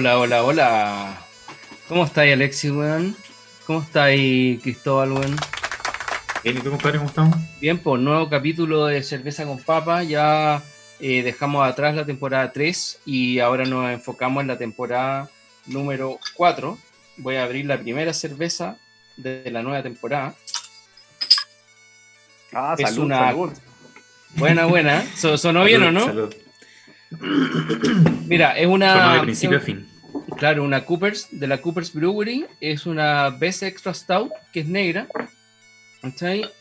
Hola, hola, hola. ¿Cómo estáis, Alexis, weón? ¿Cómo estáis, Cristóbal, weón? Bien, ¿y tú, compadre, cómo estamos? Bien, pues nuevo capítulo de Cerveza con Papa. Ya eh, dejamos atrás la temporada 3 y ahora nos enfocamos en la temporada número 4. Voy a abrir la primera cerveza de la nueva temporada. Ah, Es salud, una- salud. Buena, buena. So- ¿Sonó bien o no? Salud. Mira, es una. De principio a fin. Claro, una Coopers, de la Coopers Brewery, es una Best Extra Stout, que es negra.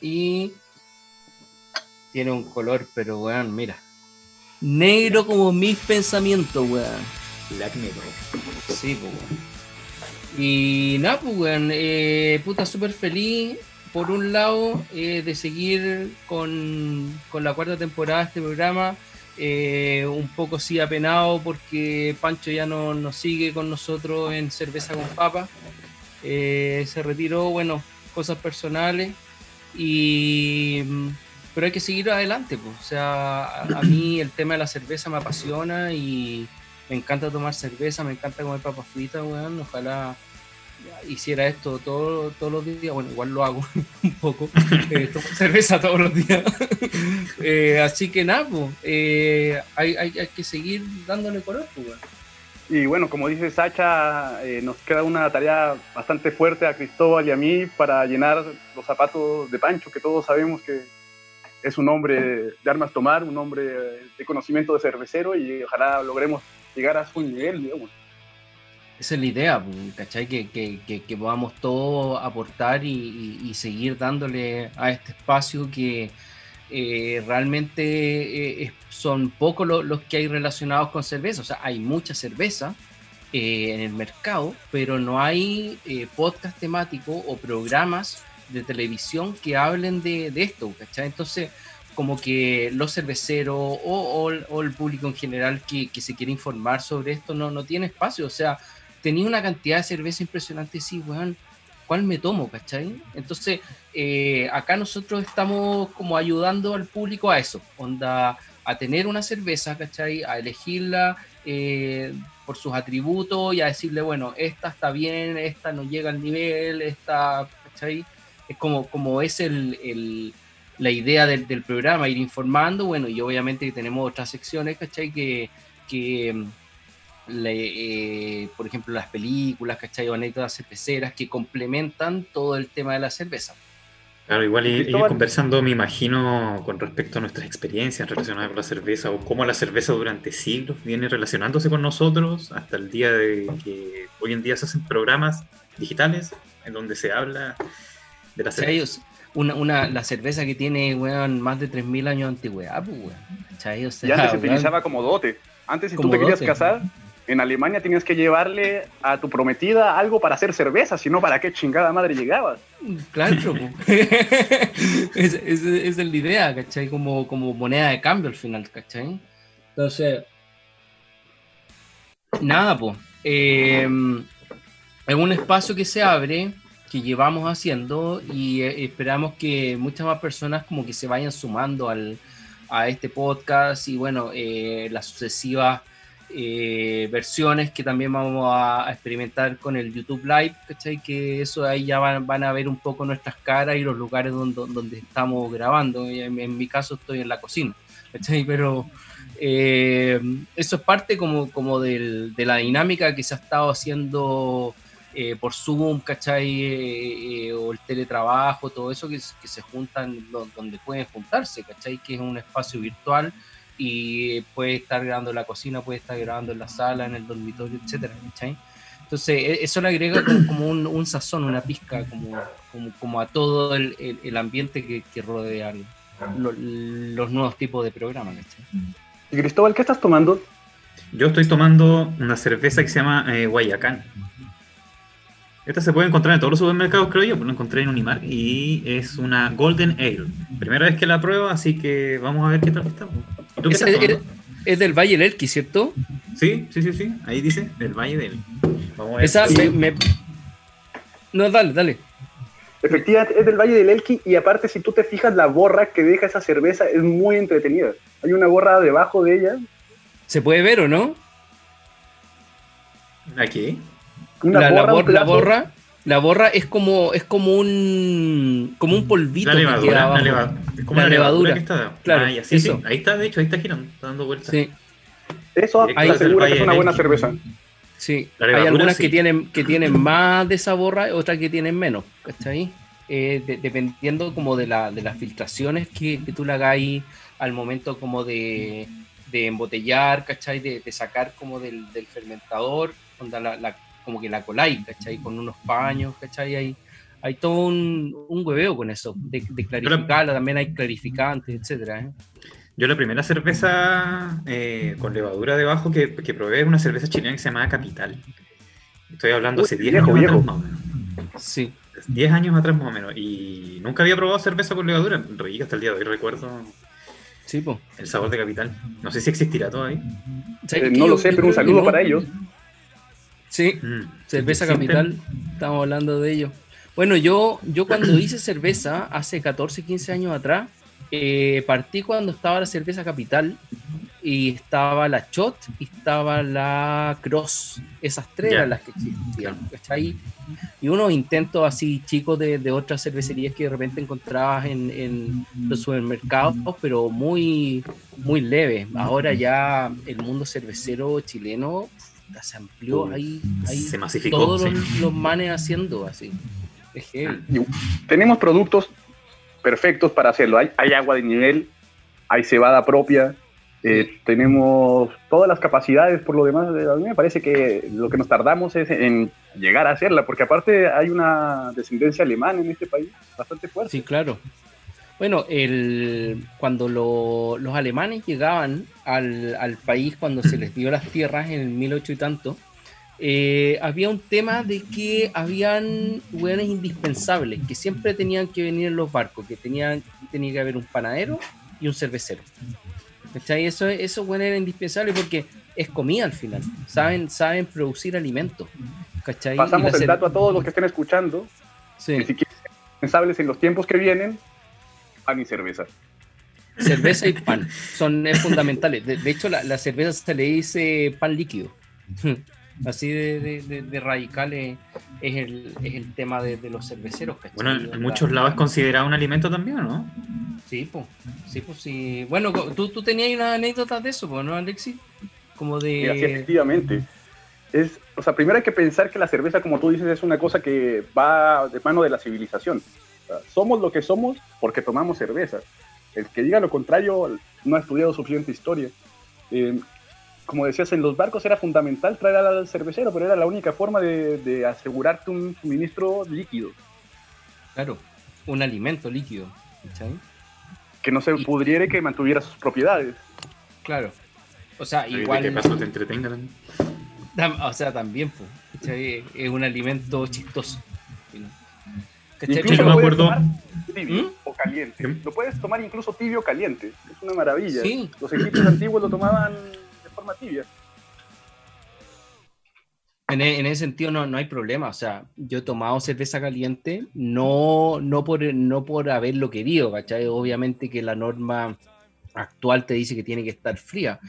Y tiene un color, pero weón, mira. Negro como mis pensamientos, weón. Black Metal. Sí, pues, weón. Y nada, pues, weón, eh, puta, súper feliz, por un lado, eh, de seguir con, con la cuarta temporada de este programa. Eh, un poco sí apenado porque Pancho ya no nos sigue con nosotros en Cerveza con Papa. Eh, se retiró, bueno, cosas personales. Y, mm, pero hay que seguir adelante, pues. O sea, a, mí el tema de la cerveza me apasiona y me encanta tomar cerveza, me encanta comer papas fritas, weón. Ojalá hiciera esto todo- todos los días. Bueno, igual lo hago un poco. eh, tomo cerveza todos los días. Eh, así que nada, eh, hay, hay- hay que seguir dándole color, pues. Y bueno, como dice Sacha, nos queda una tarea bastante fuerte a Cristóbal y a mí para llenar los zapatos de Pancho, que todos sabemos que es un hombre de armas tomar, un hombre de conocimiento de cervecero y ojalá logremos llegar a su nivel, digamos. Esa es la idea, ¿cachai? Que, que- que- podamos todos aportar y, seguir dándole a este espacio que eh, realmente eh, son pocos lo- los que hay relacionados con cerveza. O sea, hay mucha cerveza eh, en el mercado, pero no hay podcast temáticos o programas de televisión que hablen de, de esto, ¿cachai? Entonces, como que los cerveceros o, o o el público en general que, que se quiere informar sobre esto no, no tiene espacio. O sea, tenía una cantidad de cerveza impresionante sí, weón, ¿cuál me tomo, cachai? Entonces, eh, acá nosotros estamos como ayudando al público a eso, onda, a tener una cerveza, cachai, a elegirla eh, por sus atributos y a decirle, bueno, esta está bien, esta no llega al nivel, esta, cachai, es como, como es el, el- la idea del, del programa, ir informando, bueno, y obviamente tenemos otras secciones, cachai, que, que le- eh, por ejemplo, las películas, ¿cachai? O anécdotas cerveceras que complementan todo el tema de la cerveza. Claro, igual ir, ir conversando, me imagino, con respecto a nuestras experiencias relacionadas con la cerveza o cómo la cerveza durante siglos viene relacionándose con nosotros hasta el día de que hoy en día se hacen programas digitales en donde se habla de la cerveza. Una, una, la cerveza que tiene, weón, más de 3.000 años de antigüedad, pues, weón. O sea, Y antes se weón, utilizaba como dote. Antes, si tú te querías dote. casar, en Alemania tenías que llevarle a tu prometida algo para hacer cerveza, si no, ¿para qué chingada madre llegabas? Claro, es, es- esa es la idea, ¿cachai? Como, como moneda de cambio al final, ¿cachai? Entonces, nada, pues. es un espacio que se abre, que llevamos haciendo y eh, esperamos que muchas más personas como que se vayan sumando al, a este podcast y bueno, eh, las sucesivas eh, versiones que también vamos a, experimentar con el YouTube Live, ¿cachai? Que eso ahí ya van, a ver un poco nuestras caras y los lugares donde, estamos grabando. En, en mi caso estoy en la cocina, ¿cachai? Pero eh, eso es parte como, como del- de la dinámica que se ha estado haciendo eh, por Zoom, ¿cachai? Eh, o el teletrabajo, todo eso que, que se juntan do- donde pueden juntarse, ¿cachai? Que es un espacio virtual y puede estar grabando en la cocina, puede estar grabando en la sala, en el dormitorio, etcétera, ¿cachai? Entonces, e- eso le agrega como, como un, un sazón, una pizca, como, como, como a todo el, el- el ambiente que, que rodea lo- los nuevos tipos de programas, ¿cachai? Y Cristóbal, ¿qué estás tomando? Yo estoy tomando una cerveza que se llama eh, Guayacán. Esta se puede encontrar en todos los supermercados, creo yo, pero lo encontré en Unimar y es una Golden Ale. Primera vez que la pruebo, así que vamos a ver qué tal está. ¿Y tú qué es, es, es, del Valle del Elqui, ¿cierto? Sí, sí, sí, sí. Ahí dice del Valle del Elqui. Vamos a ver. Esa me, me... No, dale, dale. Efectivamente, es del Valle del Elqui y aparte, si tú te fijas, la borra que deja esa cerveza es muy entretenida. Hay una borra debajo de ella. ¿Se puede ver o no? ¿Aquí? La, la, borra, la, borra, la borra es como es como un como un polvito la levadura, que la levadura, es como la, levadura, que está claro ah, sí, sí. ahí está de hecho ahí está girando está dando vueltas sí. eso ahí asegura que es una buena cerveza sí hay algunas sí. que tienen que tienen más de esa borra otras que tienen menos ¿cachai? Eh, de, dependiendo como de, la, de las filtraciones que, que tú le hagáis al momento como de, de embotellar, ¿cachai? De, de, sacar como del, del fermentador, onda la, la como que la coláis, ¿cachai? Con unos paños, ¿cachai? Hay, hay todo un, un hueveo con eso, de, de clarificarla, también hay clarificantes, etcétera. ¿eh? Yo la primera cerveza eh, con levadura debajo que, que, probé es una cerveza chilena que se llamaba Capital. Estoy hablando hace 10 años viejo. atrás más o menos. Sí. 10 años atrás más o menos. Y nunca había probado cerveza con levadura. Rica hasta el día de hoy, recuerdo. Sí, po. El sabor de Capital. No sé si existirá todavía. Eh, no lo sé, pero un saludo para ellos. Sí, mm. cerveza capital, estamos hablando de ello. Bueno, yo, yo cuando hice cerveza hace 14, 15 años atrás, eh, partí cuando estaba la cerveza capital y estaba la Shot y estaba la Cross. Esas tres yeah. eran las que existían. ¿cachai? Y unos intentos así chicos de, de, otras cervecerías que de repente encontrabas en, en los supermercados, pero muy, muy leve. Ahora ya el mundo cervecero chileno se amplió, uh, hay, hay se masificó, todos sí. los, los, manes haciendo así. Es heavy. Tenemos productos perfectos para hacerlo. Hay, hay agua de nivel, hay cebada propia, eh, tenemos todas las capacidades por lo demás. A mí me parece que lo que nos tardamos es en llegar a hacerla, porque aparte hay una descendencia alemana en este país bastante fuerte. Sí, claro. Bueno, el, cuando lo, los alemanes llegaban al, al, país, cuando se les dio las tierras en el 1800 y tanto, eh, había un tema de que habían hueones indispensables, que siempre tenían que venir en los barcos, que tenían, tenía que haber un panadero y un cervecero. ¿Cachai? Eso, eso bueno, era indispensable porque es comida al final. Saben, saben producir alimentos. ¿cachai? Pasamos el dato a todos los que estén escuchando. Sí. Que si quieren ser indispensables en los tiempos que vienen, pan y cerveza. Cerveza y pan son es fundamentales. De, de, hecho, la, la, cerveza se le dice pan líquido. Así de, de, de radical es, es, el, es, el, tema de, los cerveceros. ¿cachai? Bueno, en muchos lados es considerado un alimento también, ¿no? Sí, pues. Sí, pues sí. Bueno, tú, tú tenías una anécdota de eso, ¿no, Alexis? Como de. Sí, efectivamente. Es, o sea, primero hay que pensar que la cerveza, como tú dices, es una cosa que va de mano de la civilización. Sea, somos lo que somos porque tomamos cerveza. El que diga lo contrario no ha estudiado suficiente historia. Eh, como decías, en los barcos era fundamental traer al cervecero, pero era la única forma de, de asegurarte un suministro líquido. Claro, un alimento líquido. ¿sabes? Que no se y... pudriera y que mantuviera sus propiedades. Claro. O sea, igual. Que paso te entretengan. O sea, también, pues, es un alimento chistoso. Incluso yo me acuerdo. Tibio ¿Mm? o caliente. Lo puedes tomar incluso tibio o caliente. Es una maravilla. Sí. Los egipcios antiguos lo tomaban de forma tibia. En, en, ese sentido no, no hay problema, o sea, yo he tomado cerveza caliente no, no, por, no por haberlo querido, ¿cachai? Obviamente que la norma actual te dice que tiene que estar fría,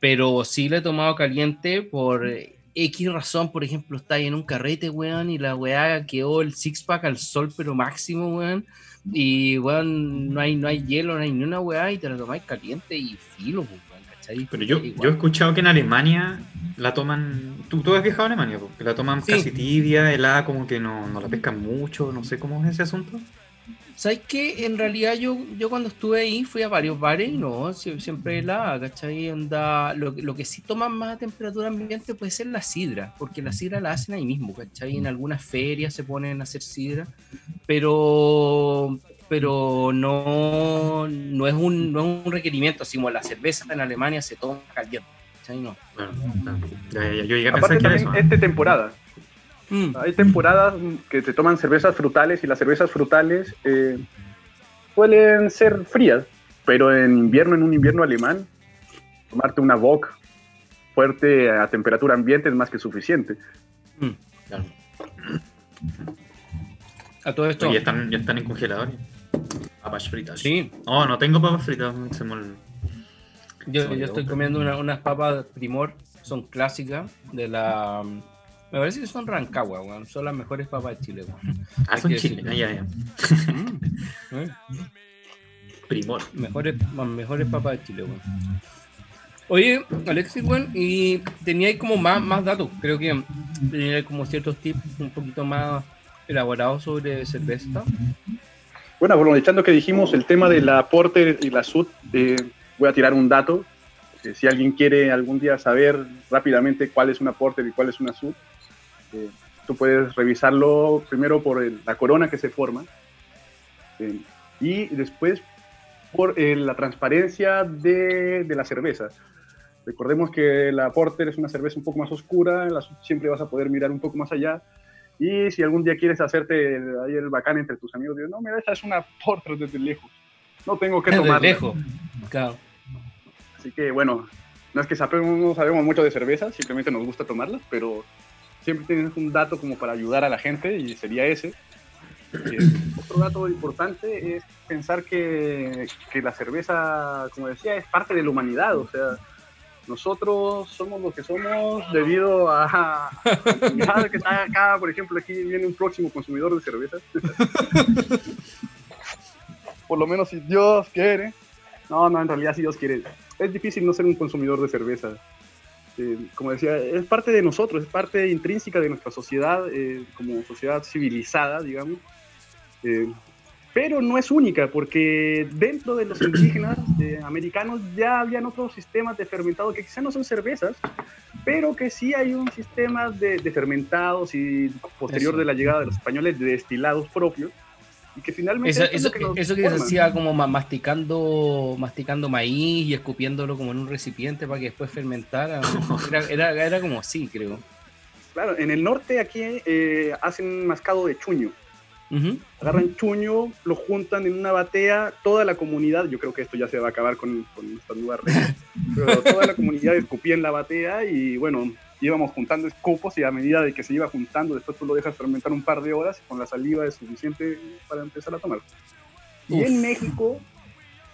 pero sí lo he tomado caliente por X razón, por ejemplo, está ahí en un carrete, weón, y la weá quedó el six-pack al sol, pero máximo, weón, y weón, no hay, no hay hielo, no hay ni una weá, y te la tomáis caliente y filo, weón. ¿cachai? Pero yo, yo he escuchado que en Alemania la toman. ¿Tú, tú has viajado a Alemania? Porque la toman sí. casi tibia, helada, como que no, no, la pescan mucho, no sé cómo es ese asunto. ¿Sabes qué? En realidad yo, yo cuando estuve ahí fui a varios bares y no, siempre helada, ¿cachai? Anda, lo, lo, que sí toman más a temperatura ambiente puede ser la sidra, porque la sidra la hacen ahí mismo, ¿cachai? En algunas ferias se ponen a hacer sidra, pero pero no, no, es un, no es un requerimiento, así como la cerveza en Alemania se toma caliente. ¿cachai? No. Bueno, yo llegué a Aparte pensar que también eso, ¿no? es de temporada. Mm. Hay temporadas que te toman cervezas frutales y las cervezas frutales eh, suelen ser frías, pero en invierno, en un invierno alemán, tomarte una Bock fuerte a temperatura ambiente es más que suficiente. Mm, a todo esto. ¿Ya están, ya están en congeladores. Papas fritas. Sí. No, no tengo papas fritas. Yo, yo estoy comiendo unas papas primor, son clásicas de la. Me parece que son Rancagua, weón. Son las mejores papas de Chile, weón. Ah, son Chile, ya, ya. Mm, eh. Primor. Mejores, mejores papas de Chile, weón. Oye, Alexis, weón, y tenía ahí como más, más datos. Creo que tenía como ciertos tips un poquito más elaborados sobre cerveza. Bueno, aprovechando que dijimos el tema de la Porter y la Sud, eh, voy a tirar un dato. Eh, si alguien quiere algún día saber rápidamente cuál es una Porter y cuál es una Sud, eh, tú puedes revisarlo primero por la corona que se forma y después por la transparencia de, de, la cerveza. Recordemos que la Porter es una cerveza un poco más oscura, la siempre vas a poder mirar un poco más allá y si algún día quieres hacerte ahí el bacán entre tus amigos, digo, no, mira, esa es una portra desde lejos. No tengo que tomar. Desde lejos, claro. Así que bueno, no es que sabemos, no sabemos mucho de cerveza, simplemente nos gusta tomarlas, pero siempre tienes un dato como para ayudar a la gente y sería ese. Eh, otro dato importante es pensar que, que la cerveza, como decía, es parte de la humanidad, o sea, nosotros somos lo que somos debido a, a que está acá, por ejemplo, aquí viene un próximo consumidor de cerveza. por lo menos si Dios quiere. No, no, en realidad si Dios quiere. Es difícil no ser un consumidor de cerveza. Eh, como decía, es parte de nosotros, es parte intrínseca de nuestra sociedad, eh, como sociedad civilizada, digamos. Eh, pero no es única, porque dentro de los indígenas eh, americanos ya habían otros sistemas de fermentado que quizás no son cervezas, pero que sí hay un sistema de, fermentados y posterior de la llegada de los españoles de destilados propios. Y que finalmente eso, que, eso que se hacía como masticando masticando maíz y escupiéndolo como en un recipiente para que después fermentara era, era, como así creo. Claro en el norte aquí eh, hacen mascado de chuño. Agarran chuño, lo juntan en una batea, toda la comunidad, yo creo que esto ya se va a acabar con, con esta nueva regla, pero toda la comunidad escupía en la batea y bueno, íbamos juntando escupos y a medida de que se iba juntando, después tú lo dejas fermentar un par de horas y con la saliva es suficiente para empezar a tomar. Y en México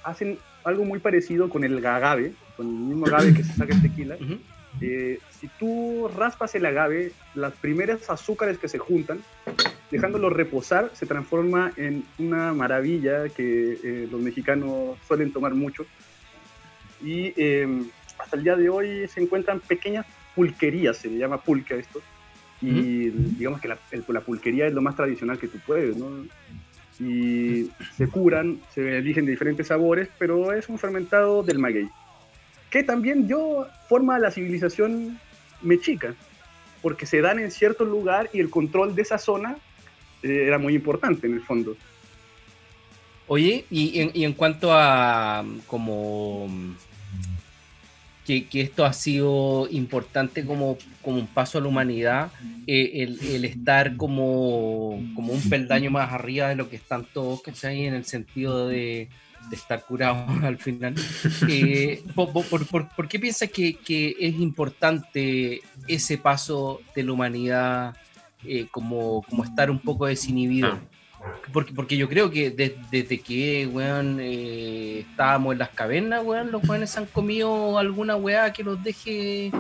hacen algo muy parecido con el agave, con el mismo agave que se saca el tequila. Eh, si tú raspas el agave, las primeras azúcares que se juntan dejándolo reposar, se transforma en una maravilla que eh, los mexicanos suelen tomar mucho. Y em, hasta el día de hoy se encuentran pequeñas pulquerías, se le llama pulque esto. Y digamos que la, la, pulquería es lo más tradicional que tú puedes, ¿no? Y se curan, se eligen de diferentes sabores, pero es un fermentado del maguey, que también dio forma a la civilización mexica, porque se dan en cierto lugar y el control de esa zona eh, era muy importante en el fondo. Oye, y en, y en cuanto a como que, esto ha sido importante como, como un paso a la humanidad, eh, el, estar como, como un peldaño más arriba de lo que están todos, ¿cachai? En el sentido de, estar curados al final. Eh, por, por, qué piensas que, que, es importante ese paso de la humanidad eh, como, como estar un poco desinhibido. Ah. Porque, porque yo creo que desde que, weón, eh, estábamos en las cavernas, weón, los weones han comido alguna weá que los deje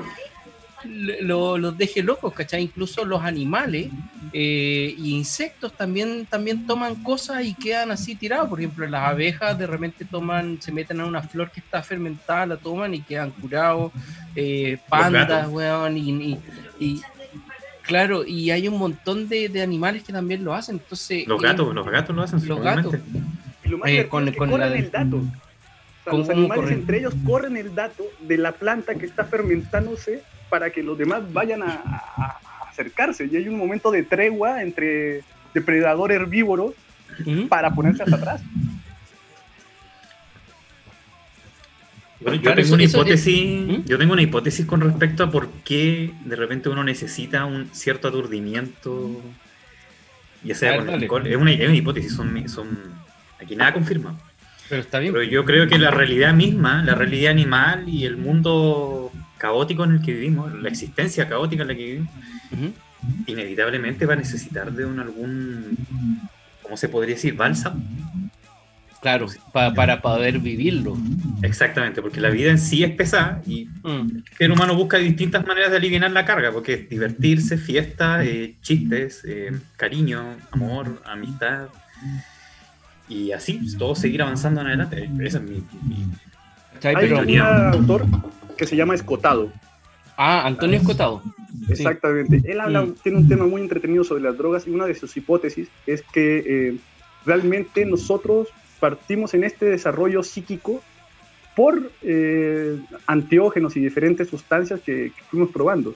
los deje locos, ¿cachai? Incluso los animales e insectos también, también toman cosas y quedan así tirados. Por ejemplo, las abejas de repente toman, se meten a una flor que está fermentada, la toman y quedan curados. pandas, weón, y, Claro, y hay un montón de, de, animales que también lo hacen. Entonces, los gatos, los gatos lo hacen. Los gatos. Y lo más eh, con, corren el dato. los animales entre ellos corren el dato de la planta que está fermentándose para que los demás vayan a, acercarse. Y hay un momento de tregua entre depredador herbívoro para ponerse hasta atrás. Yo tengo una hipótesis, ¿Mm? yo tengo una hipótesis con respecto a por qué de repente uno necesita un cierto aturdimiento, ya sea con el alcohol. Es una, hipótesis, son, son aquí nada confirma. Pero está bien. Pero yo creo que la realidad misma, la realidad animal y el mundo caótico en el que vivimos, la existencia caótica en la que vivimos, inevitablemente va a necesitar de un algún, ¿cómo se podría decir? Bálsamo Claro, para poder vivirlo. Exactamente, porque la vida en sí es pesada y mm. el humano busca distintas maneras de aliviar la carga, porque es divertirse, fiesta, eh, chistes, eh, cariño, amor, amistad. Y así, todo seguir avanzando en adelante. Ese es mi. Hay un autor que se llama Escotado. Ah, Antonio Escotado. Exactamente. Él habla, mm. tiene un tema muy entretenido sobre las drogas y una de sus hipótesis es que eh, realmente nosotros partimos en este desarrollo psíquico por eh, antiógenos y diferentes sustancias que, fuimos probando.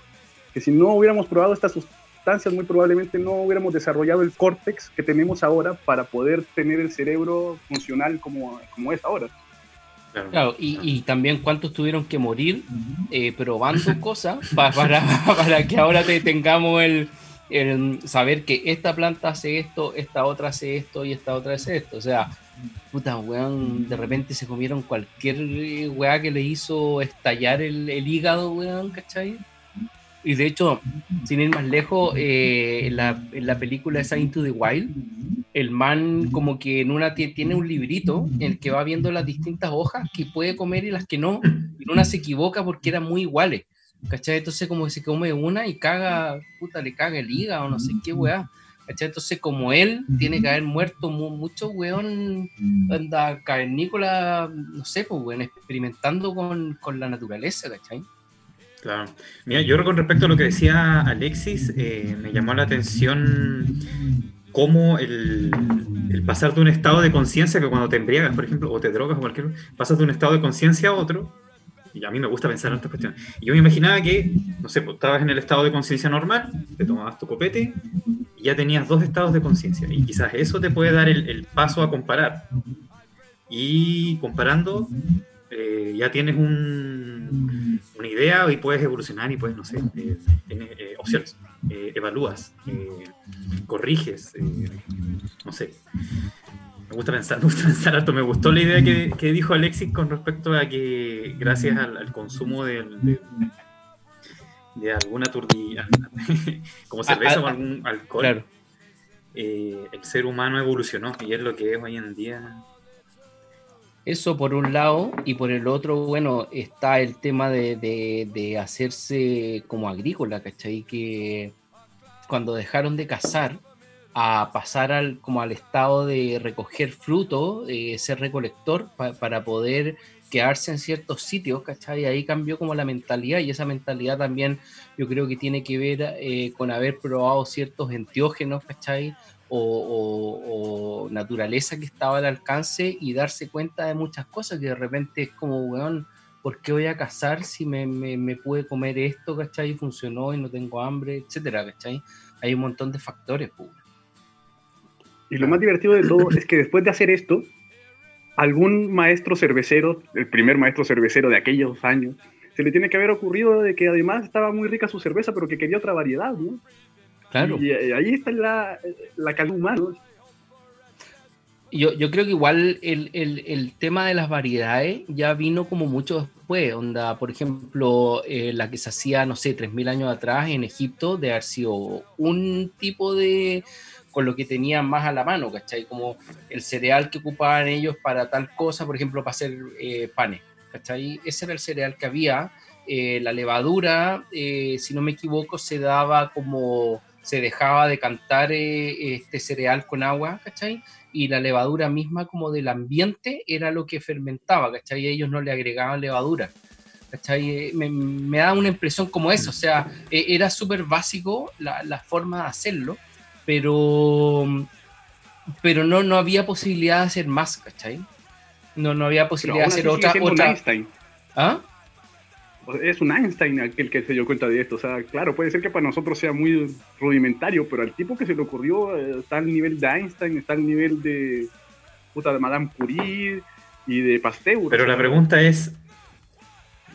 Que si no hubiéramos probado estas sustancias, muy probablemente no hubiéramos desarrollado el córtex que tenemos ahora para poder tener el cerebro funcional como, como es ahora. Claro, y, también cuántos tuvieron que morir eh, probando cosas para, para, que ahora te tengamos el, el, saber que esta planta hace esto, esta otra hace esto y esta otra hace esto. O sea, puta, weón, de repente se comieron cualquier eh, weá que le hizo estallar el, hígado, weón, ¿cachai? Y de hecho, sin ir más lejos, eh, en, la, en, la, película esa Into the Wild, el man como que en una tiene un librito en el que va viendo las distintas hojas que puede comer y las que no. En una se equivoca porque eran muy iguales. ¿Cachai? Entonces como que se come una y caga, puta, le caga el hígado, no sé qué weá. Entonces, como él tiene que haber muerto mucho, weón, anda cavernícola, no sé, pues, weón, experimentando con, la naturaleza, ¿cachai? Claro. Mira, yo con respecto a lo que decía Alexis, eh, me llamó la atención cómo el, el pasar de un estado de conciencia que cuando te embriagas, por ejemplo, o te drogas o cualquier, pasas de un estado de conciencia a otro, y a mí me gusta pensar en estas cuestiones. Y yo me imaginaba que, no sé, pues, estabas en el estado de conciencia normal, te tomabas tu copete y ya tenías dos estados de conciencia. Y quizás eso te puede dar el, paso a comparar. Y comparando, eh, ya tienes un, una idea y puedes evolucionar y puedes, no sé, eh, eh, opciones, evalúas, corriges, no sé me gusta pensar, me gusta pensar harto. Me gustó la idea que, dijo Alexis con respecto a que gracias al, consumo de, de, alguna turdilla, como ah, cerveza o ah, algún alcohol, eh, el ser humano evolucionó y es lo que es hoy en día. Eso por un lado, y por el otro, bueno, está el tema de, de hacerse como agrícola, ¿cachai? Que cuando dejaron de cazar, a pasar al, como al estado de recoger fruto, de ser recolector, para poder quedarse en ciertos sitios, ¿cachai? Ahí cambió como la mentalidad y esa mentalidad también yo creo que tiene que ver eh, con haber probado ciertos enteógenos, ¿cachai? O, naturaleza que estaba al alcance y darse cuenta de muchas cosas que de repente es como, weón, ¿por qué voy a cazar si me, me, pude comer esto, ¿cachai? Y funcionó y no tengo hambre, etcétera, ¿cachai? Hay un montón de factores, pues. Y lo más divertido de todo es que después de hacer esto, algún maestro cervecero, el primer maestro cervecero de aquellos años, se le tiene que haber ocurrido de que además estaba muy rica su cerveza, pero que quería otra variedad, ¿no? Claro. Y, eh, ahí está la, la calidad humana. Yo, yo, creo que igual el, el, el, tema de las variedades ya vino como mucho después. Onda, por ejemplo, eh, la que se hacía, no sé, 3.000 años atrás en Egipto, de haber sido un tipo de, con lo que tenían más a la mano, ¿cachai? Como el cereal que ocupaban ellos para tal cosa, por ejemplo, para hacer eh, panes, ¿cachai? Ese era el cereal que había. Eh, la levadura, eh, si no me equivoco, se daba como, se dejaba de cantar este cereal con agua, ¿cachai? Y la levadura misma como del ambiente era lo que fermentaba, ¿cachai? Ellos no le agregaban levadura. Me, me da una impresión como eso, o sea, era súper básico la, forma de hacerlo, pero, pero no, no había posibilidad de hacer más, ¿cachai? No, no había posibilidad de hacer otra. otra... Einstein. ¿Ah? Es un Einstein aquel que se dio cuenta de esto. O sea, claro, puede ser que para nosotros sea muy rudimentario, pero al tipo que se le ocurrió eh, está al nivel de Einstein, está al nivel de, puta, de Madame Curie y de Pasteur. Pero la pregunta es,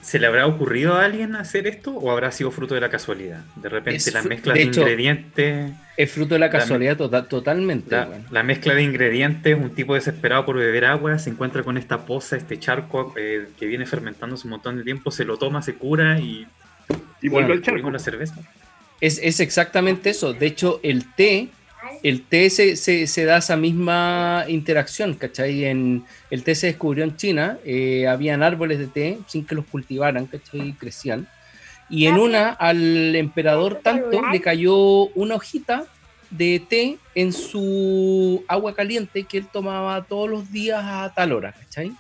¿Se le habrá ocurrido a alguien hacer esto o habrá sido fruto de la casualidad? De repente Es la mezcla de de, hecho, ingredientes, Es fruto de la La- casualidad tota- totalmente. la, mezcla de ingredientes, un tipo desesperado por beber agua, se encuentra con esta poza, este charco eh, que viene fermentándose un montón de tiempo, se lo toma, se cura y Y Bueno, volvió al charco. la cerveza. Es, es exactamente eso. De hecho, el té, el té se, se- se da esa misma interacción, ¿cachai? En, el té se descubrió en China, eh, habían árboles de té sin que los cultivaran, ¿cachai? Y crecían. Y en una, al emperador tanto le cayó una hojita de té en su agua caliente que él tomaba todos los días a tal hora, ¿cachai?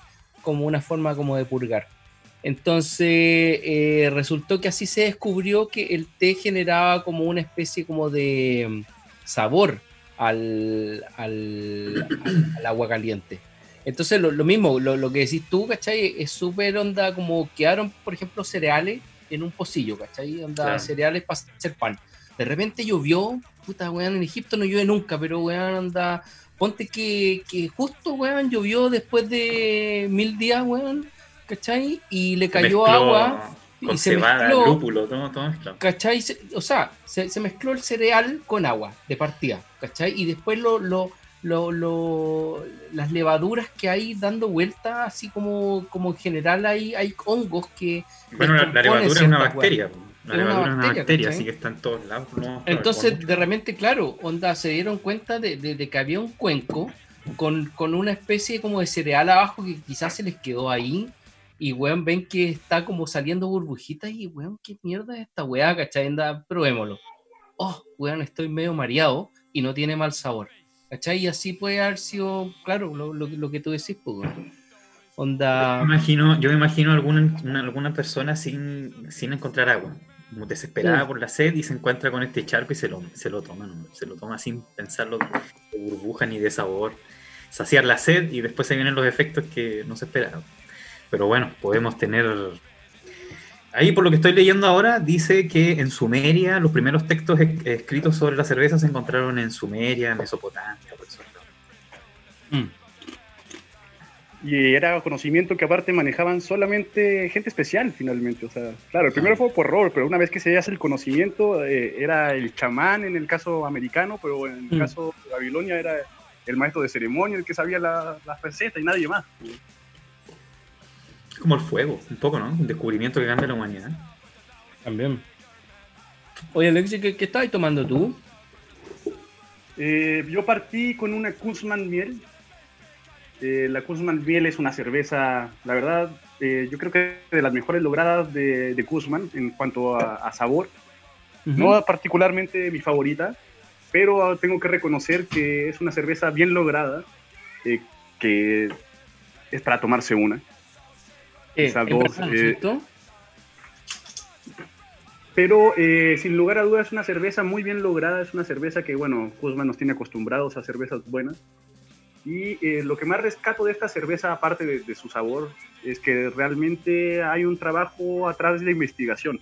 Como una forma como de purgar. Entonces eh, resultó que así se descubrió que el té generaba como una especie como de sabor al, al, al- al agua caliente. Entonces lo, lo mismo, lo, lo que decís tú, ¿cachai? Es súper onda como quedaron, por ejemplo, cereales en un pocillo, ¿cachai? Onda Claro. cereales para hacer pan. De repente llovió, puta, weón, en Egipto no llueve nunca, pero weón, anda, ponte que, que justo, weón, llovió después de mil días, weón, ¿cachai? Y le cayó Mezcló agua con y se cebada, mezcló. lúpulo, todo, todo mezclado. ¿cachai? Se- o sea, se, se mezcló el cereal con agua de partida, ¿cachai? Y después lo, lo, lo- lo- las levaduras que hay dando vuelta, así como, como en general hay, hay hongos que... Bueno, la, la levadura es una bacteria. La Es una levadura es una bacteria, bacteria, así que está en todos lados. no, Entonces, de repente, claro, onda, se dieron cuenta de, de- de que había un cuenco con, con una especie como de cereal abajo que quizás se les quedó ahí. Y, weón, ven que está como saliendo burbujitas y, weón, ¿qué mierda es esta weá, cachai? Anda, probémoslo. Oh, weón, estoy medio mareado y no tiene mal sabor. ¿Cachai? Y así puede haber sido, claro, lo, lo- lo que tú decís, pues, weón. Onda... Yo me imagino, yo me imagino alguna, una- alguna persona sin, sin encontrar agua, como desesperada por la sed y se encuentra con este charco y se lo, se lo toma, ¿no? se lo toma sin pensarlo de burbuja ni de sabor, saciar la sed y después se vienen los efectos que no se esperaban. Pero bueno, podemos tener... Ahí por lo que estoy leyendo ahora, dice que en Sumeria los primeros textos es- escritos sobre la cerveza se encontraron en Sumeria, Mesopotamia, por eso. mm. Y era conocimiento que aparte manejaban solamente gente especial finalmente. O sea, claro, el primero fue por rol, pero una vez que se hace el conocimiento, eh, era el chamán en el caso americano, pero en el Mm. caso de Babilonia era el maestro de ceremonia el que sabía la, la receta y nadie más. Es como el fuego, un poco, ¿no? Un descubrimiento que cambia la humanidad. También. Oye, Alexi, ¿qué, qué estabas tomando tú? Eh, yo partí con una Kuzman Miel. Eh, la Kuzman Miel es una cerveza, la verdad, eh, yo creo que de las mejores logradas de, de Kuzman en cuanto a, a sabor. No particularmente mi favorita, pero tengo que reconocer que es una cerveza bien lograda, eh, que es para tomarse una. Esas ¿es dos, eh? Pero eh, sin lugar a dudas es una cerveza muy bien lograda, es una cerveza que, bueno, Kuzman nos tiene acostumbrados a cervezas buenas. Y eh, lo que más rescato de esta cerveza, aparte de, de su sabor, es que realmente hay un trabajo atrás de la investigación.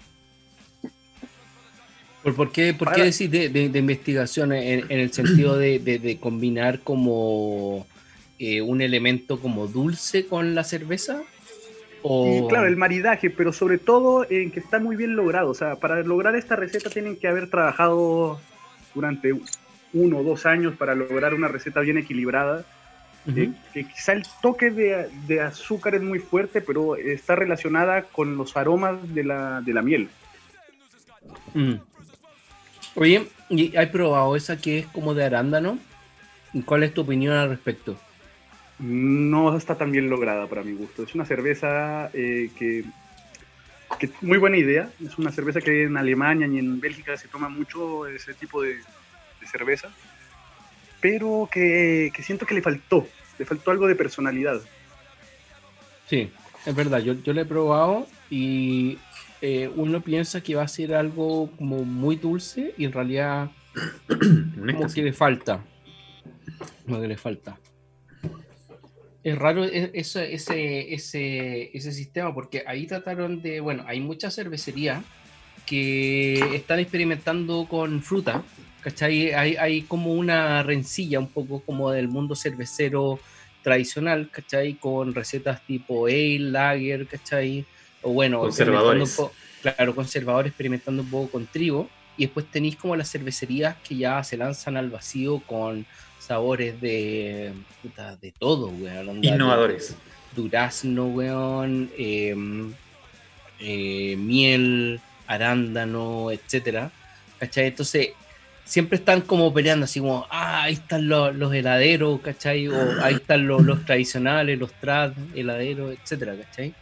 ¿Por, por qué, por qué decís de, de- de investigación en, en el sentido de combinar como eh, un elemento como dulce con la cerveza? O... Y claro, el maridaje, pero sobre todo en que está muy bien logrado. O sea, para lograr esta receta tienen que haber trabajado durante uno o dos años para lograr una receta bien equilibrada. Ujú. Eh, que quizá el toque de, de azúcar es muy fuerte, pero está relacionada con los aromas de la, de la miel. Mm. Oye, ¿y ¿has probado esa que es como de arándano? ¿Y ¿Cuál es tu opinión al respecto? No está tan bien lograda para mi gusto. Es una cerveza eh, que, que muy buena idea. Es una cerveza que en Alemania y en Bélgica se toma mucho ese tipo de, de cerveza, pero que, que siento que le faltó, le faltó algo de personalidad. Sí, es verdad, yo, yo lo he probado y eh, uno piensa que va a ser algo como muy dulce y en realidad como que le falta. Como que le falta. Es raro e- ese, ese, ese, ese sistema porque ahí trataron de, bueno, hay muchas cervecerías que están experimentando con fruta, ¿cachai? Hay, hay como una rencilla un poco como del mundo cervecero tradicional, ¿cachai? Con recetas tipo ale, lager, ¿cachai? o bueno, conservadores. claro, conservadores experimentando un poco con trigo, y después tenéis como las cervecerías que ya se lanzan al vacío con sabores de, de todo, weón. Innovadores. durazno, weón, em, eh, miel, arándano, etcétera. ¿Cachai? Entonces, siempre están como peleando, así como, ah, ahí están los, heladeros, ¿cachai? O ahí están los, tradicionales, los trad, heladeros, etcétera, ¿cachai?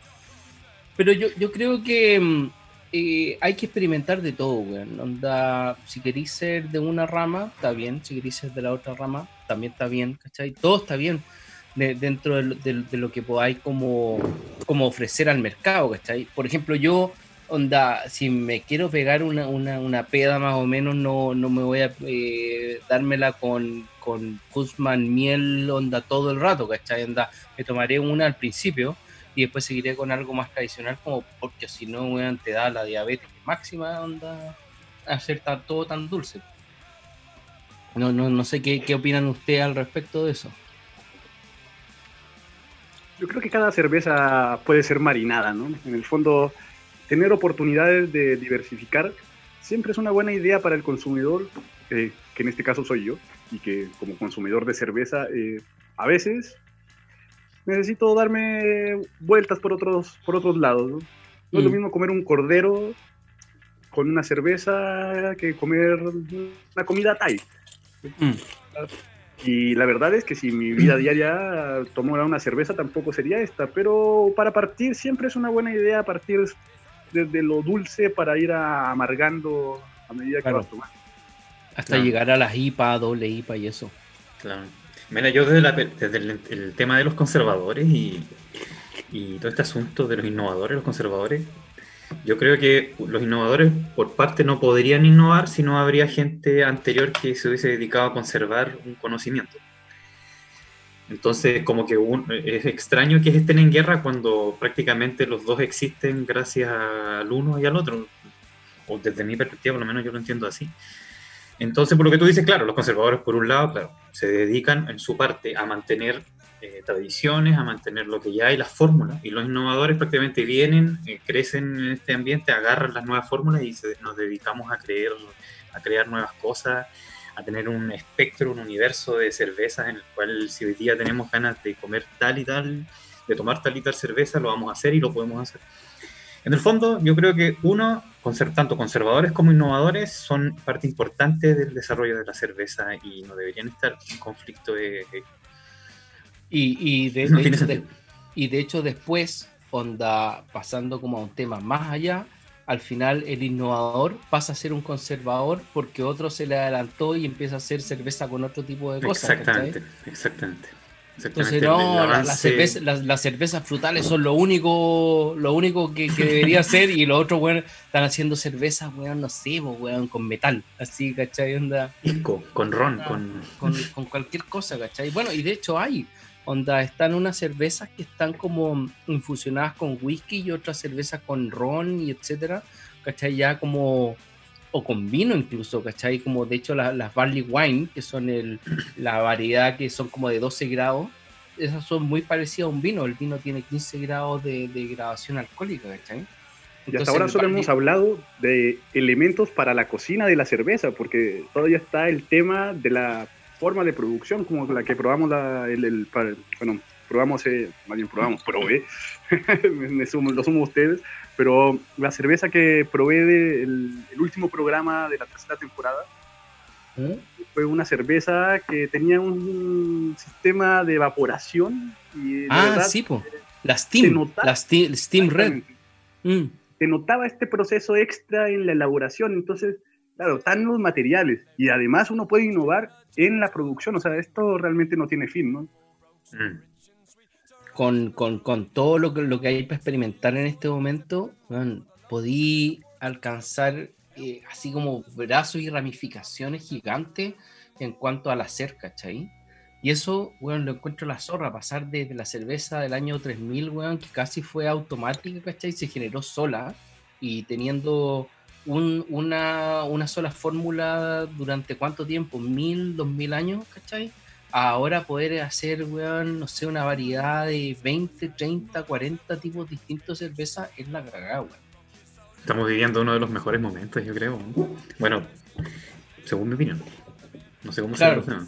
Pero yo, yo creo que mm, eh, hay que experimentar de todo, weón. Onda, si queréis ser de una rama, está bien. Si queréis ser de la otra rama, también está bien, ¿cachai? Todo está bien dentro de, lo que podáis como, como ofrecer al mercado, ¿cachai? Por ejemplo, yo onda, si me quiero pegar una, una, una peda más o menos, no, no me voy a eh, dármela con, con Guzmán miel, onda, todo el rato, ¿cachai? Onda, me tomaré una al principio y después seguiré con algo más tradicional, como porque si no, weón, te da la diabetes máxima, onda, hacer todo tan dulce. No, no, no sé qué, qué opinan ustedes al respecto de eso. Yo creo que cada cerveza puede ser marinada, ¿no? En el fondo, tener oportunidades de diversificar siempre es una buena idea para el consumidor, eh, que en este caso soy yo, y que como consumidor de cerveza, eh, a veces necesito darme vueltas por otros, por otros lados. No, es lo mm. mismo comer un cordero con una cerveza que comer una comida Thai. Mm. Y la verdad es que si mi vida diaria tomara una cerveza tampoco sería esta, pero para partir siempre es una buena idea partir desde lo dulce para ir amargando a medida que vas tomando. Hasta llegar a las IPA, doble IPA y eso. Claro. Mira, yo desde, el, tema de los conservadores y, todo este asunto de los innovadores, los conservadores, yo creo que los innovadores por parte no podrían innovar si no habría gente anterior que se hubiese dedicado a conservar un conocimiento. Entonces, como que es extraño que estén en guerra cuando prácticamente los dos existen gracias al uno y al otro. O desde mi perspectiva, por lo menos yo lo entiendo así. Entonces, por lo que tú dices, claro, los conservadores, por un lado, claro, se dedican en su parte a mantener eh, tradiciones, a mantener lo que ya hay, las fórmulas, y los innovadores prácticamente vienen, eh, crecen en este ambiente, agarran las nuevas fórmulas y nos dedicamos a, creer, a crear nuevas cosas, a tener un espectro, un universo de cervezas en el cual si hoy día tenemos ganas de comer tal y tal, de tomar tal y tal cerveza, lo vamos a hacer y lo podemos hacer. En el fondo, yo creo que uno, tanto conservadores como innovadores, son parte importante del desarrollo de la cerveza y no deberían estar en conflicto de... Y, de, y de hecho después, onda, pasando como a un tema más allá, al final el innovador pasa a ser un conservador porque otro se le adelantó y empieza a hacer cerveza con otro tipo de cosas. Exactamente, exactamente. Entonces, no, las, cervezas frutales son lo único lo único que, debería ser y los otros, weón, están haciendo cervezas, weón, no sé, weón, con metal, así, ¿cachai? Onda. con ron, con... con... cualquier cosa, ¿cachai? Bueno, y de hecho hay, onda, están unas cervezas que están como infusionadas con whisky y otras cervezas con ron y etcétera, ¿cachai? Ya como o con vino incluso, ¿cachai? Como de hecho las barley wine, que son el, la variedad que son como de 12 grados, esas son muy parecidas a un vino. El vino tiene 15 grados de, de graduación alcohólica, ¿cachai? y hasta ahora solo hemos hablado de elementos para la cocina de la cerveza, porque todavía está el tema de la forma de producción, como la que probamos la, el, bueno, probamos, eh, más bien probamos, probé, me, sumo, lo sumo ustedes, pero la cerveza que probé del el último programa de la tercera temporada ¿Eh? fue una cerveza que tenía un sistema de evaporación. Y ah, sí, po. la Steam, la Steam, Red. Mm. Se notaba este proceso extra en la elaboración, entonces, claro, están los materiales y además uno puede innovar en la producción, o sea, esto realmente no tiene fin, ¿no? Mm con, con, con todo lo que, lo que hay para experimentar en este momento, podí alcanzar eh, así como brazos y ramificaciones gigantes en cuanto al hacer, ¿cachai? Y eso, bueno, lo encuentro la zorra, pasar desde la cerveza del año 3000, weón, que casi fue automática, ¿cachai? Se generó sola y teniendo un, una, una sola fórmula durante cuánto tiempo, mil, dos mil años, ¿cachai? Ahora poder hacer, weón, no sé, una variedad de 20, 30, 40 tipos distintos de cerveza es la cagada, weón. Estamos viviendo uno de los mejores momentos, yo creo. Bueno, según mi opinión. No sé cómo Claro. se llama.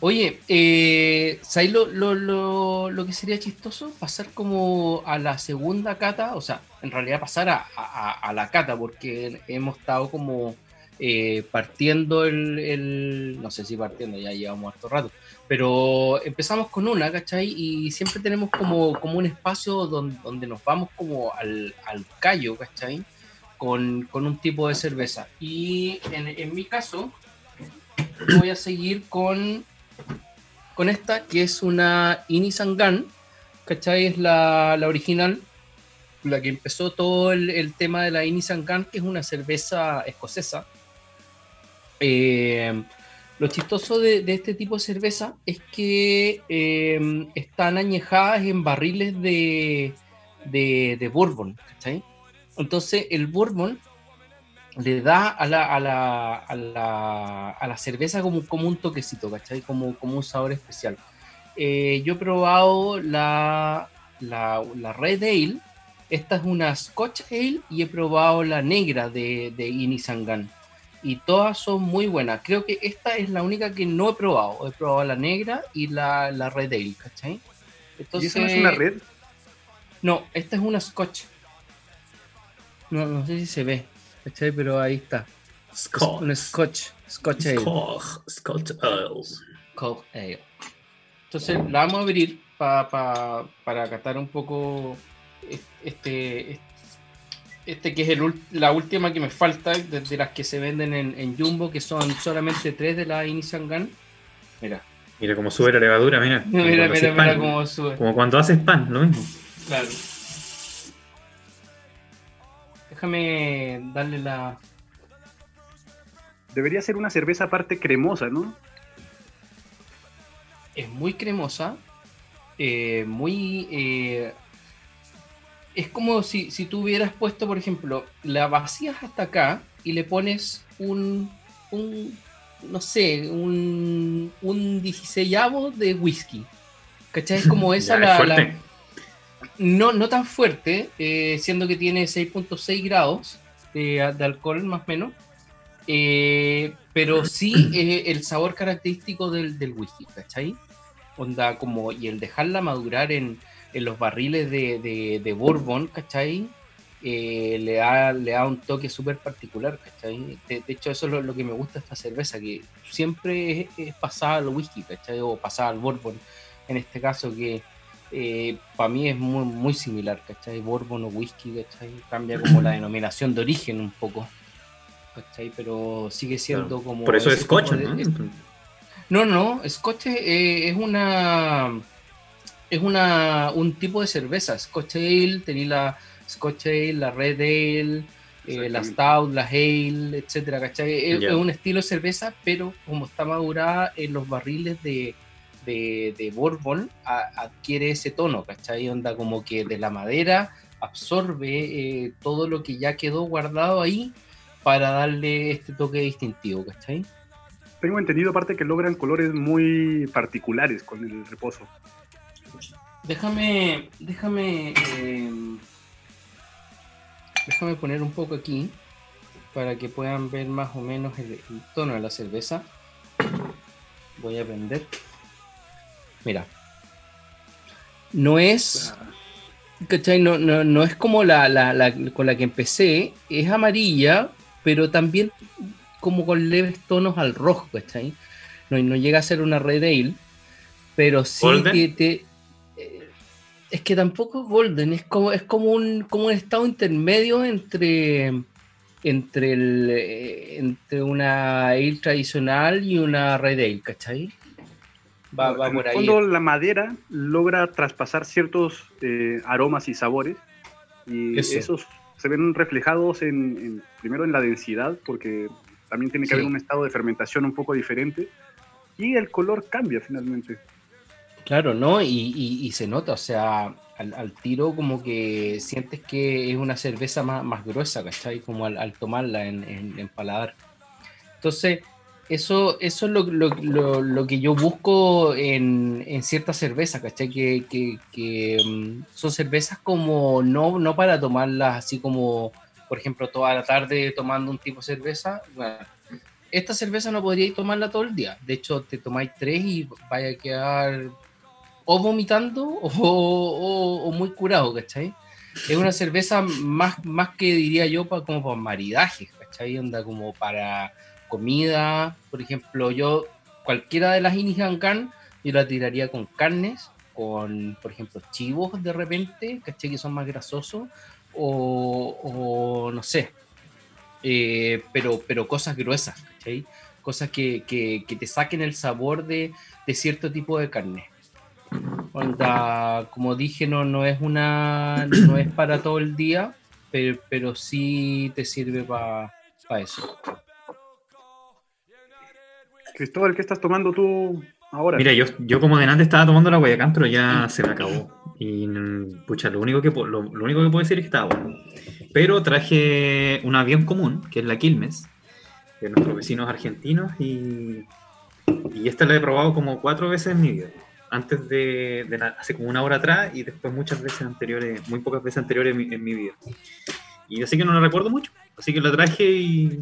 Oye, eh, ¿sabes lo, lo, lo, lo que sería chistoso? Pasar como a la segunda cata, o sea, en realidad pasar a, a- a la cata, porque hemos estado como eh, partiendo el, no sé si partiendo, ya llevamos harto rato, pero empezamos con una, ¿cachai? Y siempre tenemos como, como un espacio donde, donde nos vamos como al, al callo, ¿cachai? Con, con un tipo de cerveza. Y en, en mi caso, voy a seguir con, con esta, que es una Inisangan, ¿cachai? Es la, la original, la que empezó todo el, el tema de la Inisangan, que es una cerveza escocesa. Eh, lo chistoso de, este tipo de cerveza es que eh, están añejadas en barriles de, de, bourbon, ¿cachai? Entonces el bourbon le da a la, a la, a la, a la cerveza como, como un toquecito, ¿cachai? Como, como un sabor especial. Eh, yo he probado la Red Ale, esta es una Scotch Ale y he probado la negra de, de Inisangan. Y todas son muy buenas. Creo que esta es la única que no he probado. He probado la negra y la, la Red Ale, ¿cachai? ¿Y eso no es una red? No, esta es una Scotch. No, no sé si se ve, ¿cachai? Pero ahí está. Scotch. Scotch. Scotch Ale. Scotch. Scotch Ale. Entonces la vamos a abrir pa- pa- para catar un poco este, este que es el la última que me falta de, de las que se venden en, en Jumbo, que son solamente tres de la Inisangan. Mira, Mira cómo sube la levadura, mira. Como mira, mira, mira pan. cómo sube. Como cuando haces pan, lo mismo. Claro. Déjame darle la. Debería ser una cerveza aparte cremosa, ¿no? es muy cremosa, eh, muy... eh, es como si, si tú hubieras puesto, por ejemplo, la vacías hasta acá y le pones un, un no sé, un, un 16 de whisky. ¿Cachai? Es como esa Ya, la, es la- fuerte. no, no tan fuerte, eh, siendo que tiene 6.6 grados de, de alcohol más o menos, eh, pero sí eh, el sabor característico del, del whisky, ¿cachai? Onda como, y el dejarla madurar en, en los barriles de, de, de bourbon, ¿cachai? Eh, le, da, le da un toque súper particular, ¿cachai? De, de hecho, eso es lo, lo que me gusta de esta cerveza, que siempre es, es pasada al whisky, ¿cachai? O pasada al bourbon, en este caso que para mí es muy, muy similar, ¿cachai? Bourbon o whisky, ¿cachai? Cambia como la denominación de origen un poco, ¿cachai? Pero sigue siendo como... Por eso es Scotch, de- ¿no? es- no, no, Scotch eh, es una es una un tipo de cerveza. Scotch Ale, tenía la Scotch Ale, la Red Ale, eh, la. Stout, la Ale, etcétera, ¿cachai? Es, un estilo de cerveza, pero como está madurada en los barriles de, de, de Bourbon, a- adquiere ese tono, ¿cachai? Onda como que de la madera absorbe eh, todo lo que ya quedó guardado ahí para darle este toque distintivo, ¿cachai? Tengo entendido aparte que logran colores muy particulares con el reposo. Déjame, déjame, eh, déjame poner un poco aquí para que puedan ver más o menos el, el tono de la cerveza. Voy a prender. Mira. No es, ¿cachai? No, no, no es como la, la- la- con la que empecé, es amarilla, pero también como con leves tonos al rojo, ¿cachai? No, no llega a ser una red ale, pero sí te- te- es que tampoco es golden, es como, es como un, como un estado intermedio entre entre el, eh, entre una ale tradicional y una red ale, ¿cachai? Va, por el ahí. fondo la madera logra traspasar ciertos eh, aromas y sabores y Eso. esos se ven reflejados en, en- primero en la densidad porque también tiene que Sí. haber un estado de fermentación un poco diferente y el color cambia finalmente. Claro, ¿no? Y, y- se nota, o sea, al, tiro como que sientes que es una cerveza más, más gruesa, ¿cachai? Como al, tomarla en, en- en paladar. Entonces, Eso, eso es lo, lo, lo, que yo busco en, en ciertas cervezas, ¿cachai? Que, que, que mm, son cervezas como no, no para tomarlas así como, por ejemplo, toda la tarde tomando un tipo de cerveza. esta cerveza no podríais tomarla todo el día. De hecho, te tomáis tres y vaya a quedar o vomitando o, o, o muy curado, ¿cachai? Es una cerveza más, más que diría yo para, como para maridajes, ¿cachai? Onda como para comida, por ejemplo, yo cualquiera de las Inihankan yo la tiraría con carnes, con, por ejemplo, chivos de repente, ¿cachai? Que son más grasosos, o, no sé, eh, pero, pero cosas gruesas, ¿cachai? Cosas que, que, te saquen el sabor de, de, cierto tipo de carne. Onda, como dije, no, no es una no es para todo el día, pero, pero sí te sirve para eso. Cristóbal, ¿qué estás tomando tú ahora? Mira, yo, yo como delante estaba tomando la Guayacán, pero ya se me acabó. Y pucha, lo único que, lo, único que puedo decir es que estaba bueno. Pero traje una bien común, que es la Quilmes, de nuestros vecinos argentinos, y, y esta la he probado como cuatro veces en mi vida. Antes de, hace como una hora atrás y después muchas veces anteriores, muy pocas veces anteriores en mi, en mi vida. Y así que no la recuerdo mucho. Así que la traje y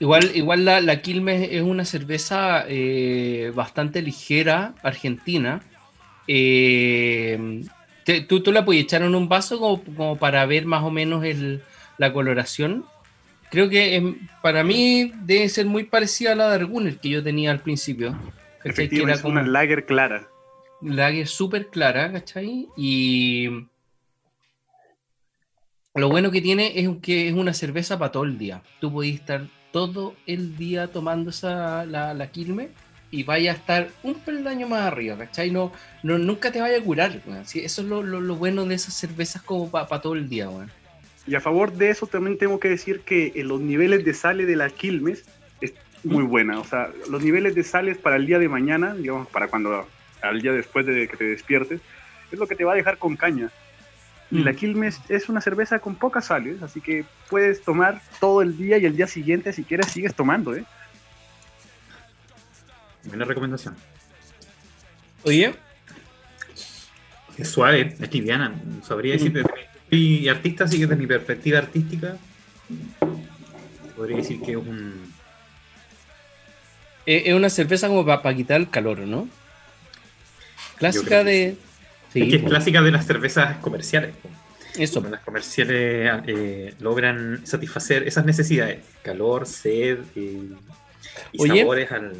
Igual, igual la, la Quilmes es una cerveza eh, bastante ligera, argentina. Eh, ¿tú, ¿tú, la puedes echar en un vaso como, para ver más o menos el, la coloración? Creo que para mí debe ser muy parecida a la de Arguner que yo tenía al principio. Efectivamente, es como una lager clara. Lager súper clara, ¿cachai? Y lo bueno que tiene es que es una cerveza para todo el día. Tú podés estar todo el día tomando esa, la, la quilme y vaya a estar un peldaño más arriba, ¿cachai? No, no, nunca te vaya a curar, eso es lo, lo, bueno de esas cervezas como para todo el día, weón. Y a favor de eso también tengo que decir que los niveles de sales de las quilmes es muy buena. O sea, los niveles de sales para el día de mañana, digamos, para cuando al día después de que te despiertes, es lo que te va a dejar con caña. Y la mm. Quilmes es una cerveza con pocas sales, así que puedes tomar todo el día y el día siguiente, si quieres, sigues tomando, ¿eh? Buena recomendación. Oye. Es suave, es liviana. Sabría mm. soy artista, así que desde mi perspectiva artística, podría decir que es un. Es una cerveza como para, quitar el calor, ¿no? Clásica de, que es clásica de las cervezas comerciales. Eso. Las comerciales eh, logran satisfacer esas necesidades, calor, sed y sabores al...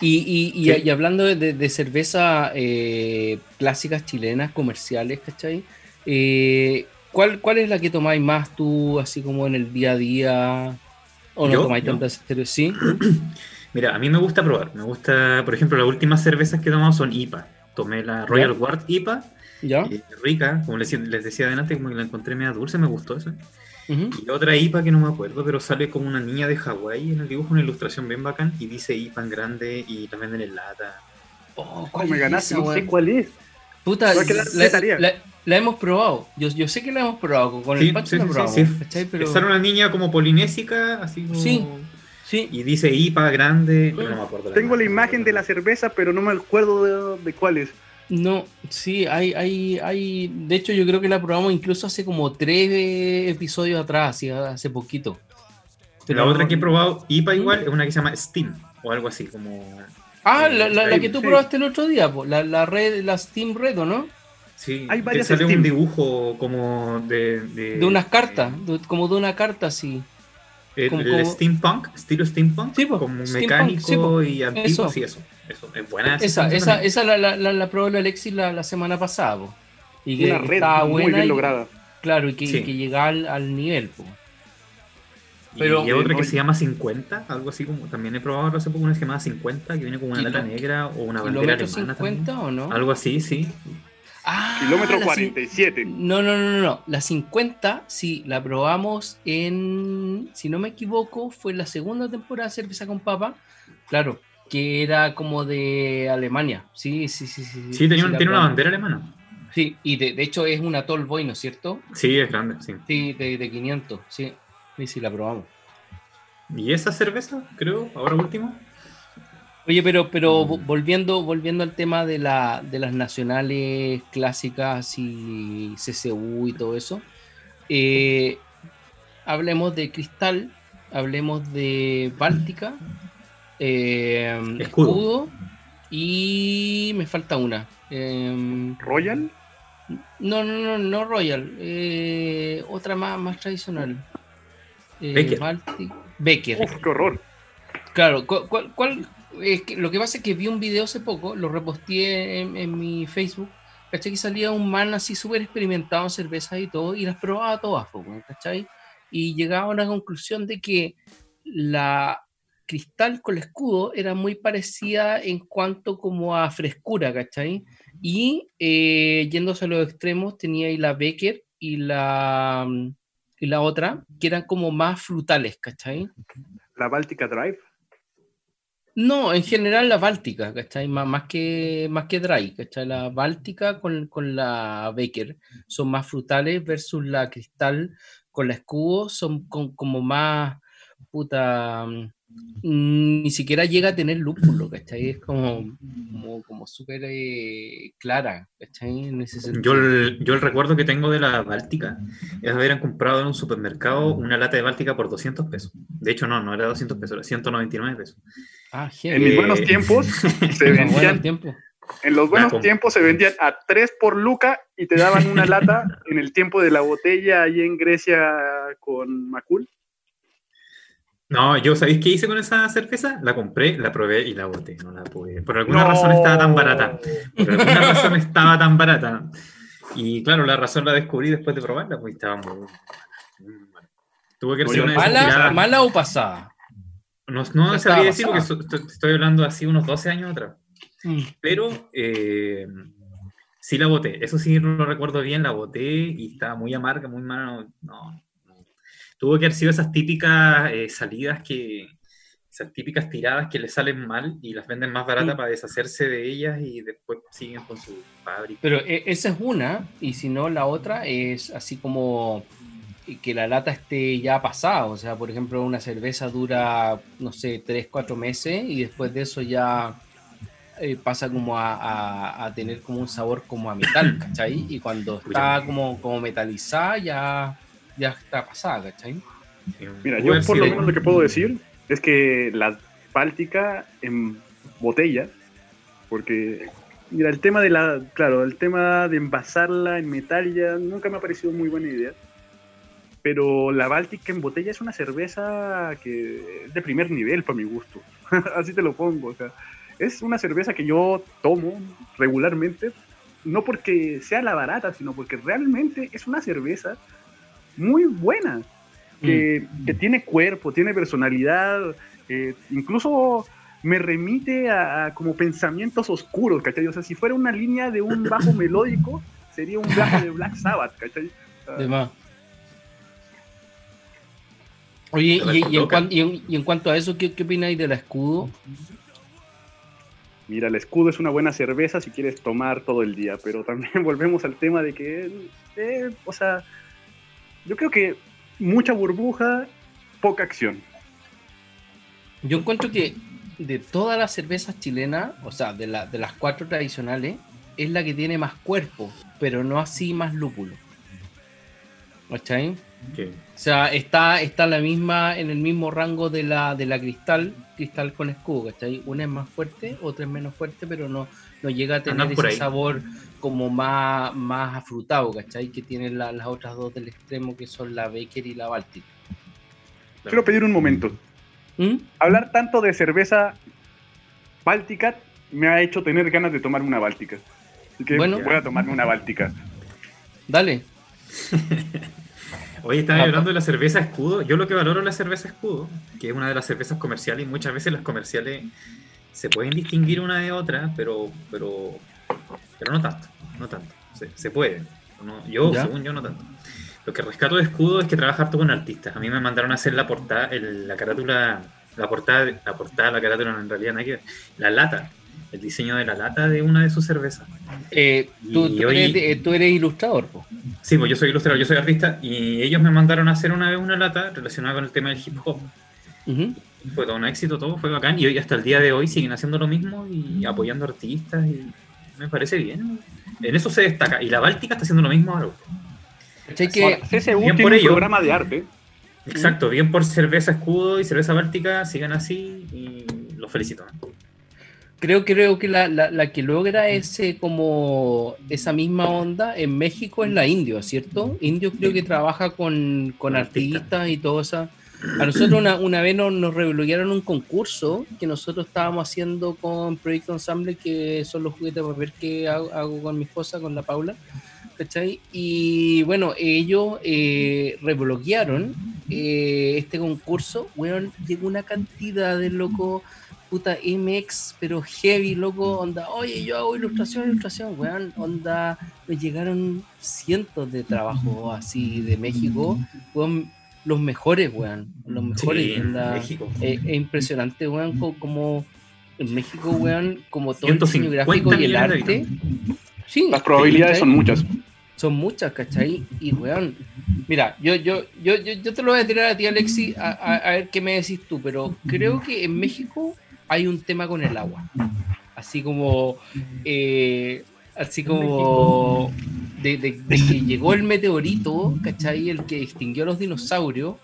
Y, y, hablando de, cerveza eh, clásicas chilenas, comerciales, ¿cachai? Eh, ¿cuál, ¿Cuál es la que tomáis más tú, así como en el día a día? ¿O no tomáis tantas cervezas? ¿Sí? Mira, a mí me gusta probar. Me gusta, por ejemplo, las últimas cervezas que he tomado son IPA. Tomé la Royal Guard IPA. ¿Ya? rica, como les, decía adelante, como que la encontré media dulce, me gustó esa. Y otra IPA que no me acuerdo, pero sale como una niña de Hawái en el dibujo, una ilustración bien bacán, y dice IPA en grande y también en lata. Oh, ¿cuál me ganaste? No sé cuál es. Puta, la, la, hemos probado. Yo, yo sé que la hemos probado. Con el Pacho la probamos. Sí, Pero... Sale una niña como polinésica, así como... Sí. Sí. Y dice IPA grande, pero no me acuerdo. Tengo la imagen de la cerveza, pero no me acuerdo de, de cuál es. No, sí, hay, hay, hay. De hecho, yo creo que la probamos incluso hace como tres episodios atrás, hace poquito. la otra que he probado, IPA ¿Mm? igual, es una que se llama Steam, o algo así, como. Ah, la, la, que tú probaste el otro día, la, la red, la Steam Red, ¿o no? Sí, hay varias sale un dibujo como de. De, unas cartas, como de una carta, sí. El, steampunk, estilo steampunk, sí, como mecánico y antiguo, eso. sí, eso. Eso, es buena. Esa, esa, esa la, la, la, probó el Alexis la, la semana pasada. Y que Una red estaba muy bien lograda. Claro, y que, que llegaba al, al nivel. Pero, y hay otra que se llama 50, algo así como. También he probado hace poco una que se llama 50, que viene con una lata negra o una bandera alemana. 50 o no? Algo así, sí. Ah, Kilómetro 47. No, no, no, no. La 50, sí, la probamos en. Si no me equivoco, fue la segunda temporada de cerveza con papa. Claro, que era como de Alemania. Sí, sí, sí. Sí, sí tiene, una bandera alemana. Sí, y de, de, hecho es una Tallboy, ¿no es cierto? Sí, es grande, sí. Sí, de, de 500, sí. Sí, sí, la probamos. ¿Y esa cerveza, creo, ahora último? Oye, pero, pero volviendo, volviendo al tema de, la, de las nacionales clásicas y CCU y todo eso, eh, hablemos de Cristal, hablemos de Báltica, eh, escudo. y me falta una. Em, ¿Royal? No, no, no, no Royal, eh, otra más, más tradicional. Becker. Becker. qué horror. Claro, ¿cuál, cuál lo que pasa es que vi un video hace poco, lo reposteé en, mi Facebook, ¿cachai? Que salía un man así súper experimentado en cervezas y todo, y las probaba todas, ¿cachai? Y llegaba a una conclusión de que la cristal con el escudo era muy parecida en cuanto como a frescura, ¿cachai? Y eh, yéndose a los extremos tenía ahí la Becker y la, y la otra, que eran como más frutales, ¿cachai? La Baltica Drive. No, en general la Báltica, ¿cachai? Más, más, que, más que dry, ¿cachai? La Báltica con, con la Becker son más frutales versus la Cristal con la Escudo son como más, puta, Mm, ni siquiera llega a tener lúpulo, ¿cachai? Es como, como, súper eh, clara, ¿cachai? Yo el, yo el recuerdo que tengo de la Báltica es haber comprado en un supermercado una lata de Báltica por 200 pesos. De hecho, no, no era 200 pesos, era 199 pesos. Ah, en mis buenos tiempos se vendían... Tiempo. En los buenos tiempos se vendían a 3 por luca y te daban una lata en el tiempo de la botella ahí en Grecia con Macul no, yo, ¿sabéis qué hice con esa cerveza? La compré, la probé y la boté. No la pude. Por alguna razón estaba tan barata. Por alguna razón estaba tan barata. Y claro, la razón la descubrí después de probarla, pues estaba muy, Tuve que ser una ¿Mala, ¿Mala o pasada? No, no sabía decir porque estoy hablando así unos 12 años atrás. Mm. Pero eh, sí la boté. Eso sí no lo recuerdo bien, la boté y estaba muy amarga, muy mala. No, tuvo que haber sido esas típicas eh, salidas que, esas típicas tiradas que le salen mal y las venden más baratas para deshacerse de ellas y después siguen con su fábrica. Pero eh, esa es una, y si no, la otra es así como que la lata esté ya pasada. O sea, por ejemplo, una cerveza dura, no sé, 3, 4 meses y después de eso ya eh, pasa como a, tener como un sabor como a metal, ¿cachai? Y cuando está como, como metalizada ya ya está pasada, ¿cachai? Mira, yo por lo menos lo que puedo decir es que la Báltica en botella, porque mira, el tema de la, claro, el tema de envasarla en metal ya nunca me ha parecido muy buena idea. Pero la Báltica en botella es una cerveza que es de primer nivel para mi gusto. Así te lo pongo. O sea, es una cerveza que yo tomo regularmente, no porque sea la barata, sino porque realmente es una cerveza muy buena, que, mm. tiene cuerpo, tiene personalidad, eh, incluso me remite a, como pensamientos oscuros, ¿cachai? O sea, si fuera una línea de un bajo melódico, sería un bajo de Black Sabbath, ¿cachai? Ah. Oye, y, en cuanto a eso, ¿qué, qué opináis del escudo? Mira, el escudo es una buena cerveza si quieres tomar todo el día, pero también volvemos al tema de que, eh, o sea, yo creo que mucha burbuja, poca acción. Yo encuentro que de todas las cervezas chilenas, o sea, de, de las cuatro tradicionales, es la que tiene más cuerpo, pero no así más lúpulo. ¿Cachai? O sea, está, está la misma, en el mismo rango de la, de la cristal, cristal con escudo, ¿cachai? Una es más fuerte, otra es menos fuerte, pero no, no llega a tener ese sabor como más, más afrutado, ¿cachai? Que tienen las otras dos del extremo que son la Baker y la Baltic. Quiero pedir un momento. ¿Mm? Hablar tanto de cerveza báltica me ha hecho tener ganas de tomar una báltica. Así que bueno, voy a tomarme una báltica. Dale. Oye, estaba ah, hablando de la cerveza escudo. Yo lo que valoro es la cerveza escudo, que es una de las cervezas comerciales, y muchas veces las comerciales se pueden distinguir una de otra, pero, pero, pero no tanto no tanto. Se, puede. yo, según yo, no tanto. Lo que rescato de escudo es que trabaja harto con artistas. A mí me mandaron a hacer la portada, la carátula, la portada, la portada, la carátula en realidad, no la lata, el diseño de la lata de una de sus cervezas. Eh, tú, eres, ilustrador, Sí, pues yo soy ilustrador, yo soy artista y ellos me mandaron a hacer una vez una lata relacionada con el tema del hip hop. Fue todo un éxito, todo fue bacán. Y hoy, hasta el día de hoy, siguen haciendo lo mismo y apoyando artistas. Y me parece bien. En eso se destaca. Y la Báltica está haciendo lo mismo ahora. que CSU tiene un programa de arte. Exacto, bien por Cerveza Escudo y Cerveza Báltica, sigan así y los felicito. Creo, creo que la, la, que logra ese como esa misma onda en México es la Indio, ¿cierto? Indio creo que trabaja con, con artistas y todo eso. A nosotros una, una vez nos, nos un concurso que nosotros estábamos haciendo con Proyecto Ensemble, que son los juguetes para ver qué hago, con mi esposa, con la Paula. ¿cachai? Y bueno, ellos eh, rebloquearon eh, este concurso. Bueno, llegó una cantidad de locos puta MX, pero heavy, loco, onda, oye, yo hago ilustración, ilustración, weón, onda, me llegaron cientos de trabajos así de México, weón, los mejores, weón, los mejores, onda, México. Eh, es, impresionante, weón, como, en México, weón, como todo el diseño gráfico y el arte. Sí, Las probabilidades son muchas. Son muchas, ¿cachai? Y, weón, mira, yo, yo, yo, yo, te lo voy a tirar a ti, Alexi, a, a ver qué me decís tú, pero creo que en México hay un tema con el agua. Así como, eh, así como de, que llegó el meteorito, ¿cachai? El que extinguió a los dinosaurios,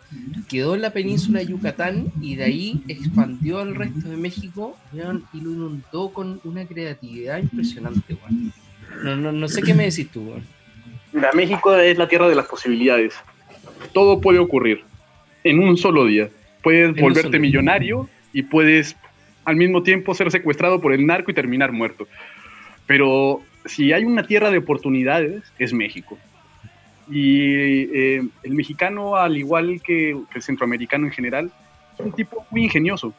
quedó en la península de Yucatán y de ahí expandió al resto de México y lo inundó con una creatividad impresionante, No, no, no sé qué me decís tú, Mira, México es la tierra de las posibilidades. Todo puede ocurrir en un solo día. Puedes volverte millonario y puedes al mismo tiempo ser secuestrado por el narco y terminar muerto. Pero si hay una tierra de oportunidades, es México. Y eh, el mexicano, al igual que, el centroamericano en general, es un tipo muy ingenioso.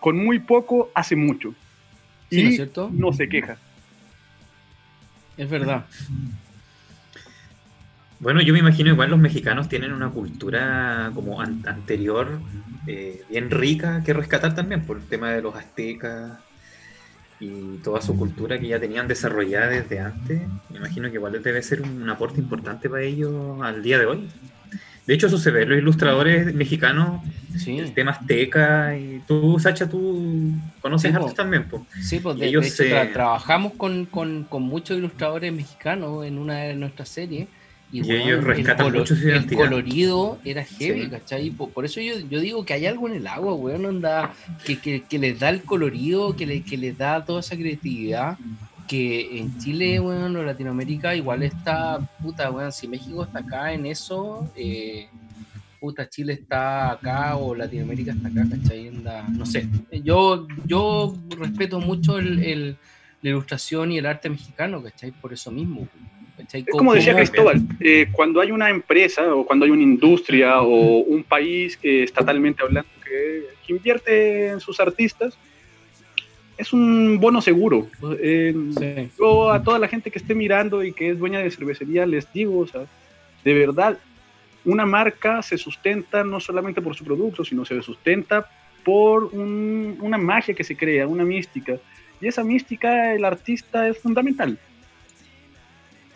Con muy poco hace mucho. y ¿no, es cierto? no se queja. Es verdad. Bueno, yo me imagino igual los mexicanos tienen una cultura como anterior eh, bien rica que rescatar también por el tema de los aztecas y toda su cultura que ya tenían desarrollada desde antes. Me imagino que igual debe ser un aporte importante para ellos al día de hoy. De hecho, eso se ve los ilustradores mexicanos, el tema azteca. Y tú, Sacha, tú conoces sí, también. Sí, pues de, ellos hecho, trabajamos con, con, con muchos ilustradores mexicanos en una de nuestras series y, ellos rescatan el, mucho el colorido era heavy, ¿cachai? Por, eso yo, yo, digo que hay algo en el agua, weón, onda, que, que, que les da el colorido, que, le, que les da toda esa creatividad. Que en Chile, weón, o Latinoamérica, igual está, puta, weón, si México está acá en eso, eh, puta, Chile está acá o Latinoamérica está acá, ¿cachai? no sé. Yo, yo respeto mucho el, el, la ilustración y el arte mexicano, ¿cachai? Por eso mismo. Es como decía Cristóbal, eh, cuando hay una empresa o cuando hay una industria o un país que estatalmente hablando que, invierte en sus artistas, es un bono seguro. Eh, yo a toda la gente que esté mirando y que es dueña de cervecería les digo, o sea, de verdad, una marca se sustenta no solamente por su producto, sino se sustenta por una magia que se crea, una mística. Y esa mística, el artista es fundamental.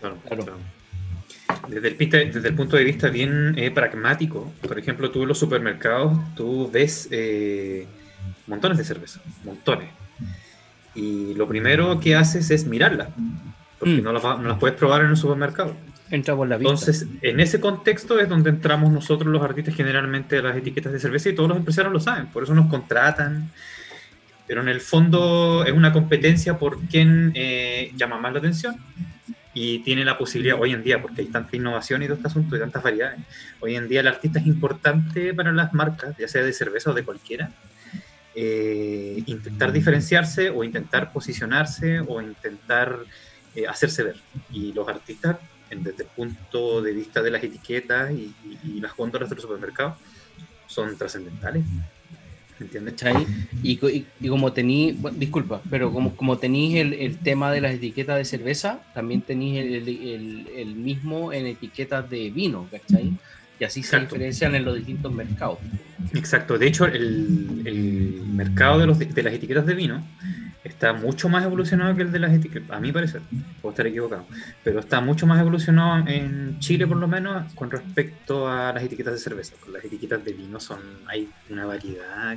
Claro, Desde, el, desde el punto de vista bien eh, pragmático, por ejemplo, tú en los supermercados, tú ves eh, montones de cerveza, montones. Y lo primero que haces es mirarla, porque mm. no, las, puedes probar en un supermercado. Entra por la vista. Entonces, en ese contexto es donde entramos nosotros los artistas generalmente a las etiquetas de cerveza y todos los empresarios lo saben, por eso nos contratan. Pero en el fondo es una competencia por quién eh, llama más la atención y tiene la posibilidad hoy en día, porque hay tanta innovación y todo este asunto y tantas variedades, hoy en día el artista es importante para las marcas, ya sea de cerveza o de cualquiera, eh, intentar diferenciarse o intentar posicionarse o intentar eh, hacerse ver. Y los artistas, desde el punto de vista de las etiquetas y, y las góndolas de los supermercados, son trascendentales. ¿Entiendes? Y, y, como tenéis, disculpa, pero como, como tenéis el, el, tema de las etiquetas de cerveza, también tenéis el, el, el, mismo en etiquetas de vino, ¿cachai? Y así se diferencian en los distintos mercados. Exacto, de hecho el, mercado de, los, de las etiquetas de vino está mucho más evolucionado que el de las etiquetas, a mi parecer, puedo estar equivocado, pero está mucho más evolucionado en Chile por lo menos con respecto a las etiquetas de cerveza. Con las etiquetas de vino son hay una variedad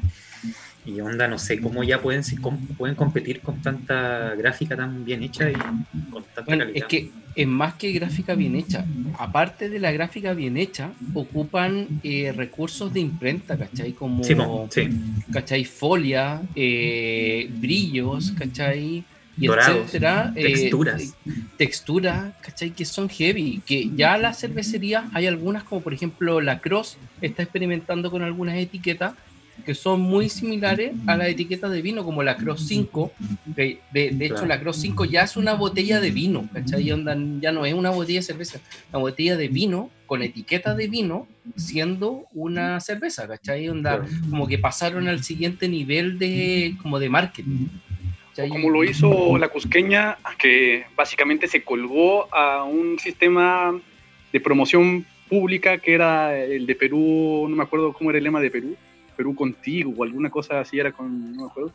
y onda, no sé cómo ya pueden, cómo pueden competir con tanta gráfica tan bien hecha y con tanta bueno, calidad. Es que es más que gráfica bien hecha. Aparte de la gráfica bien hecha, ocupan eh, recursos de imprenta, ¿cachai? Como, Sí, sí. ¿cachai? Folia, eh, brillos, ¿cachai? Y Dorados, etcétera. eh, texturas. eh, texturas, ¿cachai? Que son heavy. Que ya las cervecerías, hay algunas, como por ejemplo la Cross, está experimentando con algunas etiquetas que son muy similares a las etiquetas de vino, como la Cross 5. que de, de hecho, la Cross 5 ya es una botella de vino, ¿cachai? Onda, ya no es una botella de cerveza, una botella de vino con etiqueta de vino siendo una cerveza, ¿cachai? Onda, Claro. como que pasaron al siguiente nivel de, como de marketing. ¿cachai? Como lo hizo la Cusqueña, que básicamente se colgó a un sistema de promoción pública que era el de Perú, no me acuerdo cómo era el lema de Perú, Perú contigo o alguna cosa así era con, no me acuerdo.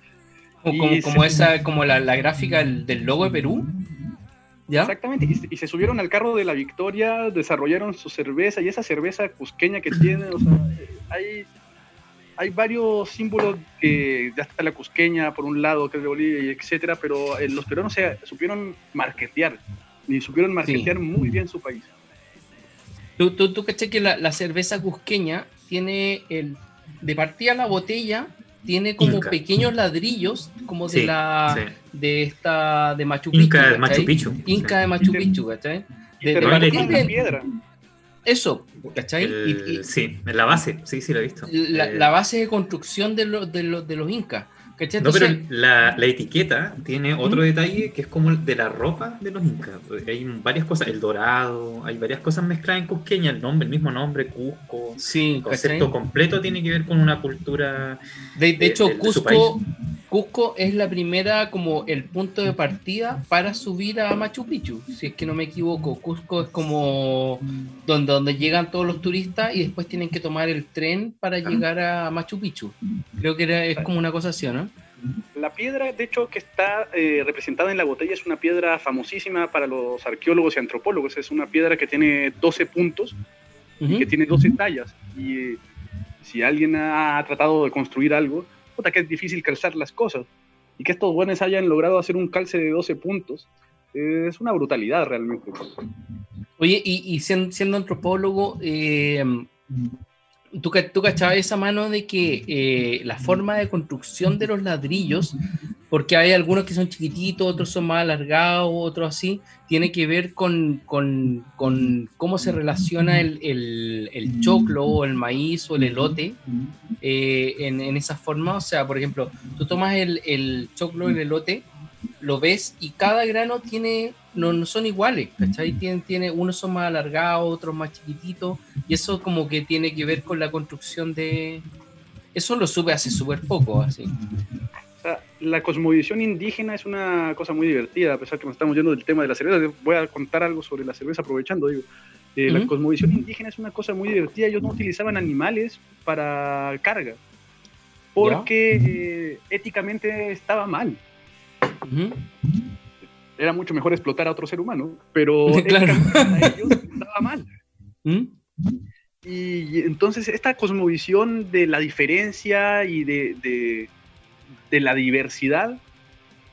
Como, como, como se- esa, como la, la gráfica del, del logo de Perú. ¿Ya? Exactamente, y, se- y se subieron al carro de la victoria, desarrollaron su cerveza y esa cerveza cusqueña que tienen, o sea, hay, hay varios símbolos que ya está la cusqueña por un lado, que es de Bolivia, y etcétera, pero eh, los peruanos se supieron marketear y supieron marketear muy bien su país. Tú, tú, tú caché que la, la cerveza cusqueña tiene el. De partida la botella tiene como Inca. pequeños ladrillos, como de la. sí. de esta. de Machu Picchu. Inca de. Machu Picchu. Inca de Machu Picchu, ¿cachai? De- de partida- piedra. Eso, ¿cachai? El- y- sí, en la base, sí, sí lo he visto. la, Eh, la base de construcción de, los de, los de los incas. ¿Cachai? No, pero la, la etiqueta tiene otro ¿Mm? detalle que es como el de la ropa de los incas. Hay varias cosas, el dorado, hay varias cosas mezcladas en Cusqueña, el nombre, el mismo nombre, Cusco. sí, El ¿cachai? concepto completo tiene que ver con una cultura. De, de de- hecho, de- de su Cusco, Cusco es la primera, como el punto de partida para subir a Machu Picchu, si es que no me equivoco. Cusco es como donde, donde llegan todos los turistas y después tienen que tomar el tren para llegar a Machu Picchu. Creo que era, es como una cosa así, ¿o ¿no? La piedra, de hecho, que está eh, representada en la botella es una piedra famosísima para los arqueólogos y antropólogos. Es una piedra que tiene 12 puntos Ujú. y que tiene 12 tallas. Y eh, si alguien ha tratado de construir algo, que es difícil calzar las cosas. Y que estos buenos hayan logrado hacer un calce de 12 puntos, es una brutalidad realmente. Oye, y, siendo, antropólogo, eh, ¿tú, tú cachabas esa mano de que eh, la forma de construcción de los ladrillos, porque hay algunos que son chiquititos, otros son más alargados, otros así, tiene que ver con, con- con cómo se relaciona el, el- el choclo o el maíz o el elote eh, en, en esa forma? O sea, por ejemplo, tú tomas el, el choclo, el elote, lo ves y cada grano tiene, no, no son iguales, ¿cachai? Tiene, tiene, unos son más alargados, otros más chiquititos, y eso como que tiene que ver con la construcción de... Eso lo sube hace súper poco, así. Sea, la cosmovisión indígena es una cosa muy divertida, a pesar que nos estamos yendo del tema de la cerveza. Voy a contar algo sobre la cerveza aprovechando, digo. Eh, La cosmovisión indígena es una cosa muy divertida. Ellos no utilizaban animales para carga, porque eh, éticamente estaba mal. Era mucho mejor explotar a otro ser humano, pero Claro. éticamente para ellos estaba mal. Y entonces esta cosmovisión de la diferencia y de, de- de la diversidad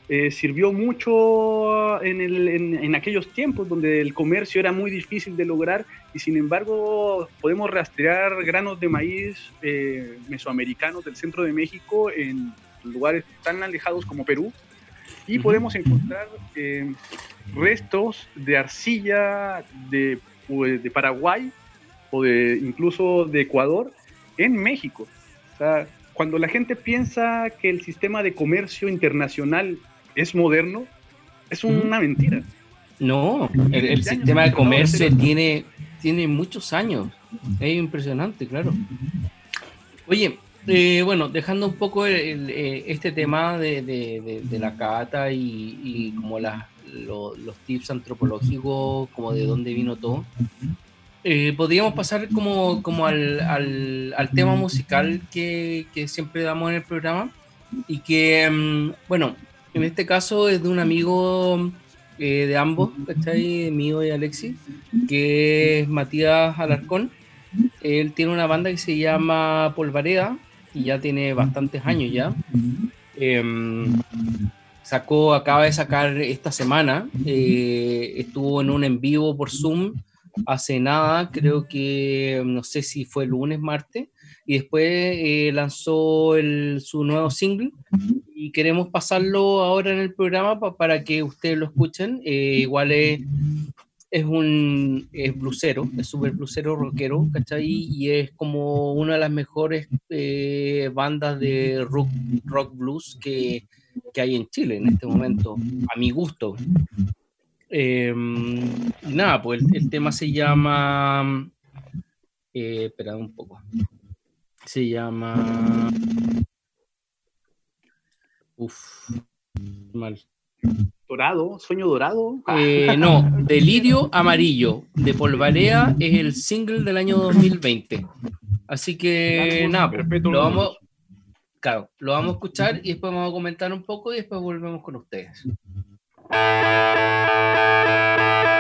eh, sirvió mucho en, el- en- en aquellos tiempos donde el comercio era muy difícil de lograr y sin embargo podemos rastrear granos de maíz eh, mesoamericanos del centro de México en lugares tan alejados como Perú y podemos encontrar eh, restos de arcilla de, de Paraguay o de incluso de Ecuador en México. O sea, cuando la gente piensa que el sistema de comercio internacional es moderno, es una mentira. No, el, sistema de comercio tiene, tiene muchos años. Es impresionante, claro. Oye, eh, bueno, dejando un poco el- el, eh, este tema de, de- de- de la cata y, y como las- lo- los tips antropológicos, como de dónde vino todo, eh, podríamos pasar como, como al, al- al tema musical que, que siempre damos en el programa y que, mm, bueno, en este caso es de un amigo eh, de ambos, ¿cachai? Mío y Alexis, que es Matías Alarcón. Él tiene una banda que se llama Polvareda y ya tiene bastantes años ya. Em, sacó, acaba de sacar esta semana, eh, estuvo en un en vivo por Zoom hace nada, creo que no sé si fue lunes, martes, y después eh, lanzó su nuevo single y queremos pasarlo ahora en el programa para que ustedes lo escuchen. Eh, igual es, es un es blusero, es súper blusero rockero, ¿cachai? Y es como una de las mejores eh, bandas de rock, rock blues que, que, hay en Chile en este momento, a mi gusto. Em, nada, pues el, tema se llama... Eh, espera un poco. Se llama. Uf, mal. Dorado, sueño dorado. Eh, no, Delirio Amarillo de Polvarea es el single del año 2020. Así que nada, pues, lo vamos, claro, lo vamos a escuchar y después vamos a comentar un poco y después volvemos con ustedes. Thank you.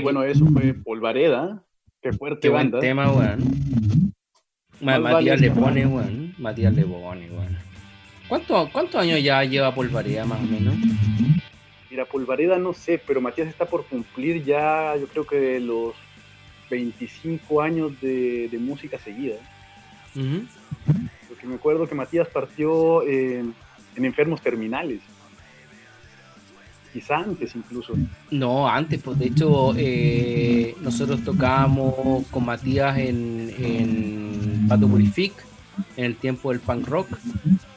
Bueno, eso fue Polvareda. Qué fuerte Qué buen banda. tema, weón. Matías vale- le pone, weón. Matías le pone, weón. ¿Cuánto- ¿Cuántos años ya lleva Polvareda, más o menos? Mira, Polvareda no sé, pero Matías está por cumplir ya, yo creo que los 25 años de, de música seguida. Porque me acuerdo que Matías partió en Enfermos Terminales. Quizá antes incluso. No, antes, pues de hecho, eh, nosotros tocábamos con Matías en, en Pato Purific, en el tiempo del punk rock.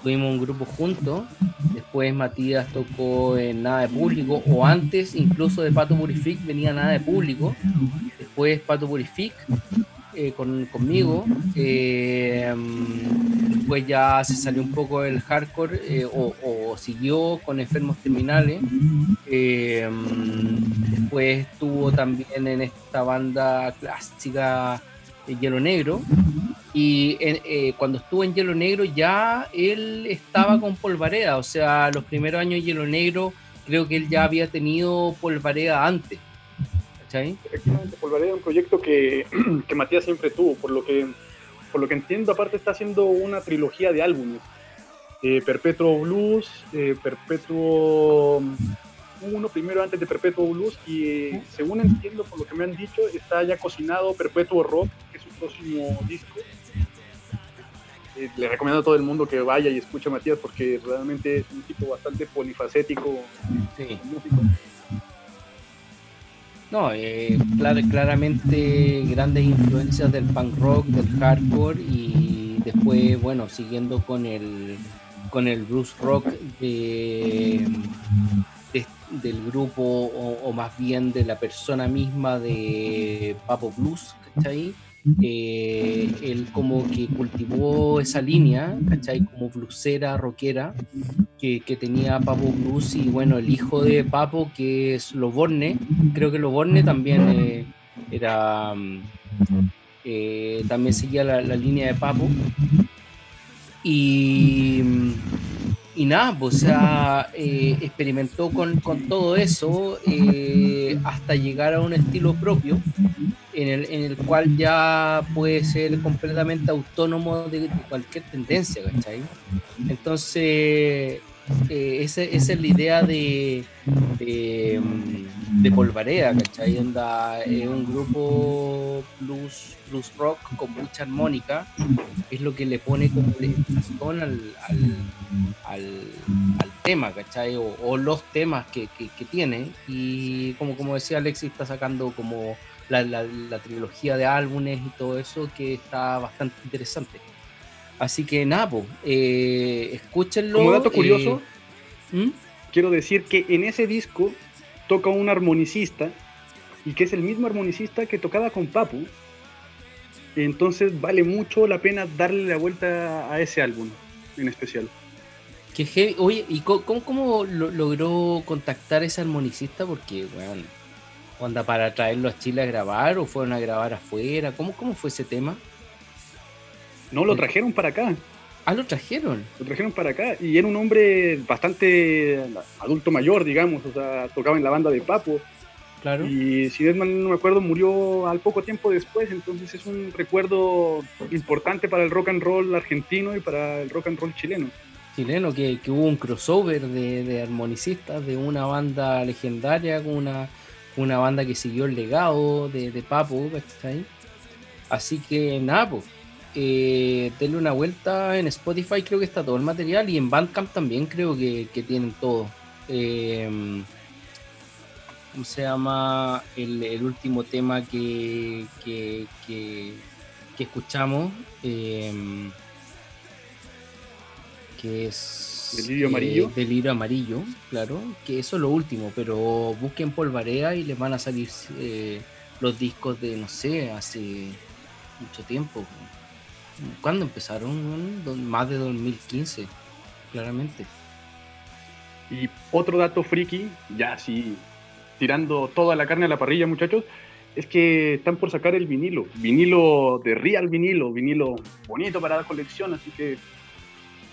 Tuvimos un grupo juntos. Después Matías tocó en Nada de Público, o antes incluso de Pato Purific venía Nada de Público. Después Pato Purific eh, con, conmigo. Eh, después ya se salió un poco del hardcore eh, o, siguió con Enfermos Terminales. Eh, después estuvo también en esta banda clásica Hielo Negro. Y cuando estuvo en Hielo Negro ya él estaba con Polvareda. O sea, los primeros años de Hielo Negro creo que él ya había tenido Polvareda antes. ¿Cachai? Efectivamente, Polvareda es un proyecto que, que Matías siempre tuvo, por lo que por lo que entiendo, aparte está haciendo una trilogía de álbumes. Eh, Perpetuo Blues, eh, Perpetuo uno primero antes de Perpetuo Blues y eh, según entiendo por lo que me han dicho está ya cocinado Perpetuo Rock, que es su próximo disco. Eh, le recomiendo a todo el mundo que vaya y escuche a Matías porque realmente es un tipo bastante polifacético Sí. músico. No, eh, clar- claramente grandes influencias del punk rock, del hardcore y después, bueno, siguiendo con el con el blues rock de- del grupo o, o más bien de la persona misma de Papo Blues, ¿cachai? Eh, él como que cultivó esa línea, ¿cachai? Como bluesera, rockera, que, que tenía Papo Blues y bueno, el hijo de Papo que es Loborne, creo que Loborne también eh, era mm, eh, también seguía la, la línea de Papo. Y, mm, y nada, pues, o sea, eh, experimentó con, con todo eso eh, hasta llegar a un estilo propio en el, en el cual ya puede ser completamente autónomo de, de cualquier tendencia, ¿cachai? Entonces, eh, esa, es la idea de, de, de Polvareda, ¿cachai? Un grupo blues, blues rock con mucha armónica, es lo que le pone como al, al, al, al tema, ¿cachai? O, o los temas que, que, que tiene. Y como, como decía Alexis, está sacando como la, la, la trilogía de álbumes y todo eso que está bastante interesante. Así que nada, eh, escúchenlo. Como dato curioso, eh, ¿Mm? quiero decir que en ese disco toca un armonicista y que es el mismo armonicista que tocaba con Papu. Entonces vale mucho la pena darle la vuelta a ese álbum en especial. Que heavy. Oye, ¿y cómo, cómo lo- logró contactar a ese armonicista? Porque, weón, onda para traerlo a Chile a grabar o fueron a grabar afuera? ¿Cómo, cómo fue ese tema? No, lo trajeron para acá, Ah, lo trajeron. lo trajeron para acá y era un hombre bastante adulto mayor, digamos, o sea, tocaba en la banda de Papo Claro. y si mal no me acuerdo murió al poco tiempo después, entonces es un recuerdo importante para el rock and roll argentino y para el rock and roll chileno. chileno que, que hubo un crossover de, de armonicistas de una banda legendaria con una, una banda que siguió el legado de, de Papo, ¿cachai? Así que nada, pues, eh, denle una vuelta en Spotify, creo que está todo el material y en Bandcamp también creo que, que tienen todo. Eh, ¿Cómo se llama el, el último tema que, que, que, que escuchamos? Eh, que es Delirio Amarillo. eh, Delirio Amarillo, claro, que eso es lo último, pero busquen Polvarea y les van a salir los discos de, no sé, hace mucho tiempo. ¿Cuándo empezaron? Más de 2015, claramente. Y otro dato friki, ya así tirando toda la carne a la parrilla, muchachos, es que están por sacar el vinilo. Vinilo de Real Vinilo, vinilo bonito para la colección, así que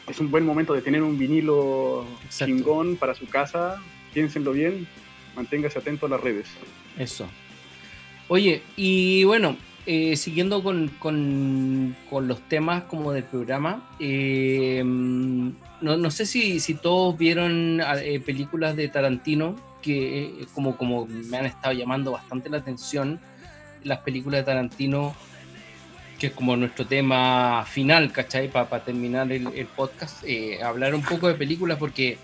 es un buen momento de tener un vinilo Exacto. chingón para su casa. Piénsenlo bien, manténgase atento a las redes. Eso. Oye, y bueno, eh, siguiendo con, con, con, los temas como del programa, eh, no, no, sé si, si todos vieron eh, películas de Tarantino que como, como me han estado llamando bastante la atención, las películas de Tarantino, que es como nuestro tema final, ¿cachai? Para terminar el, el podcast, hablar un poco de películas porque,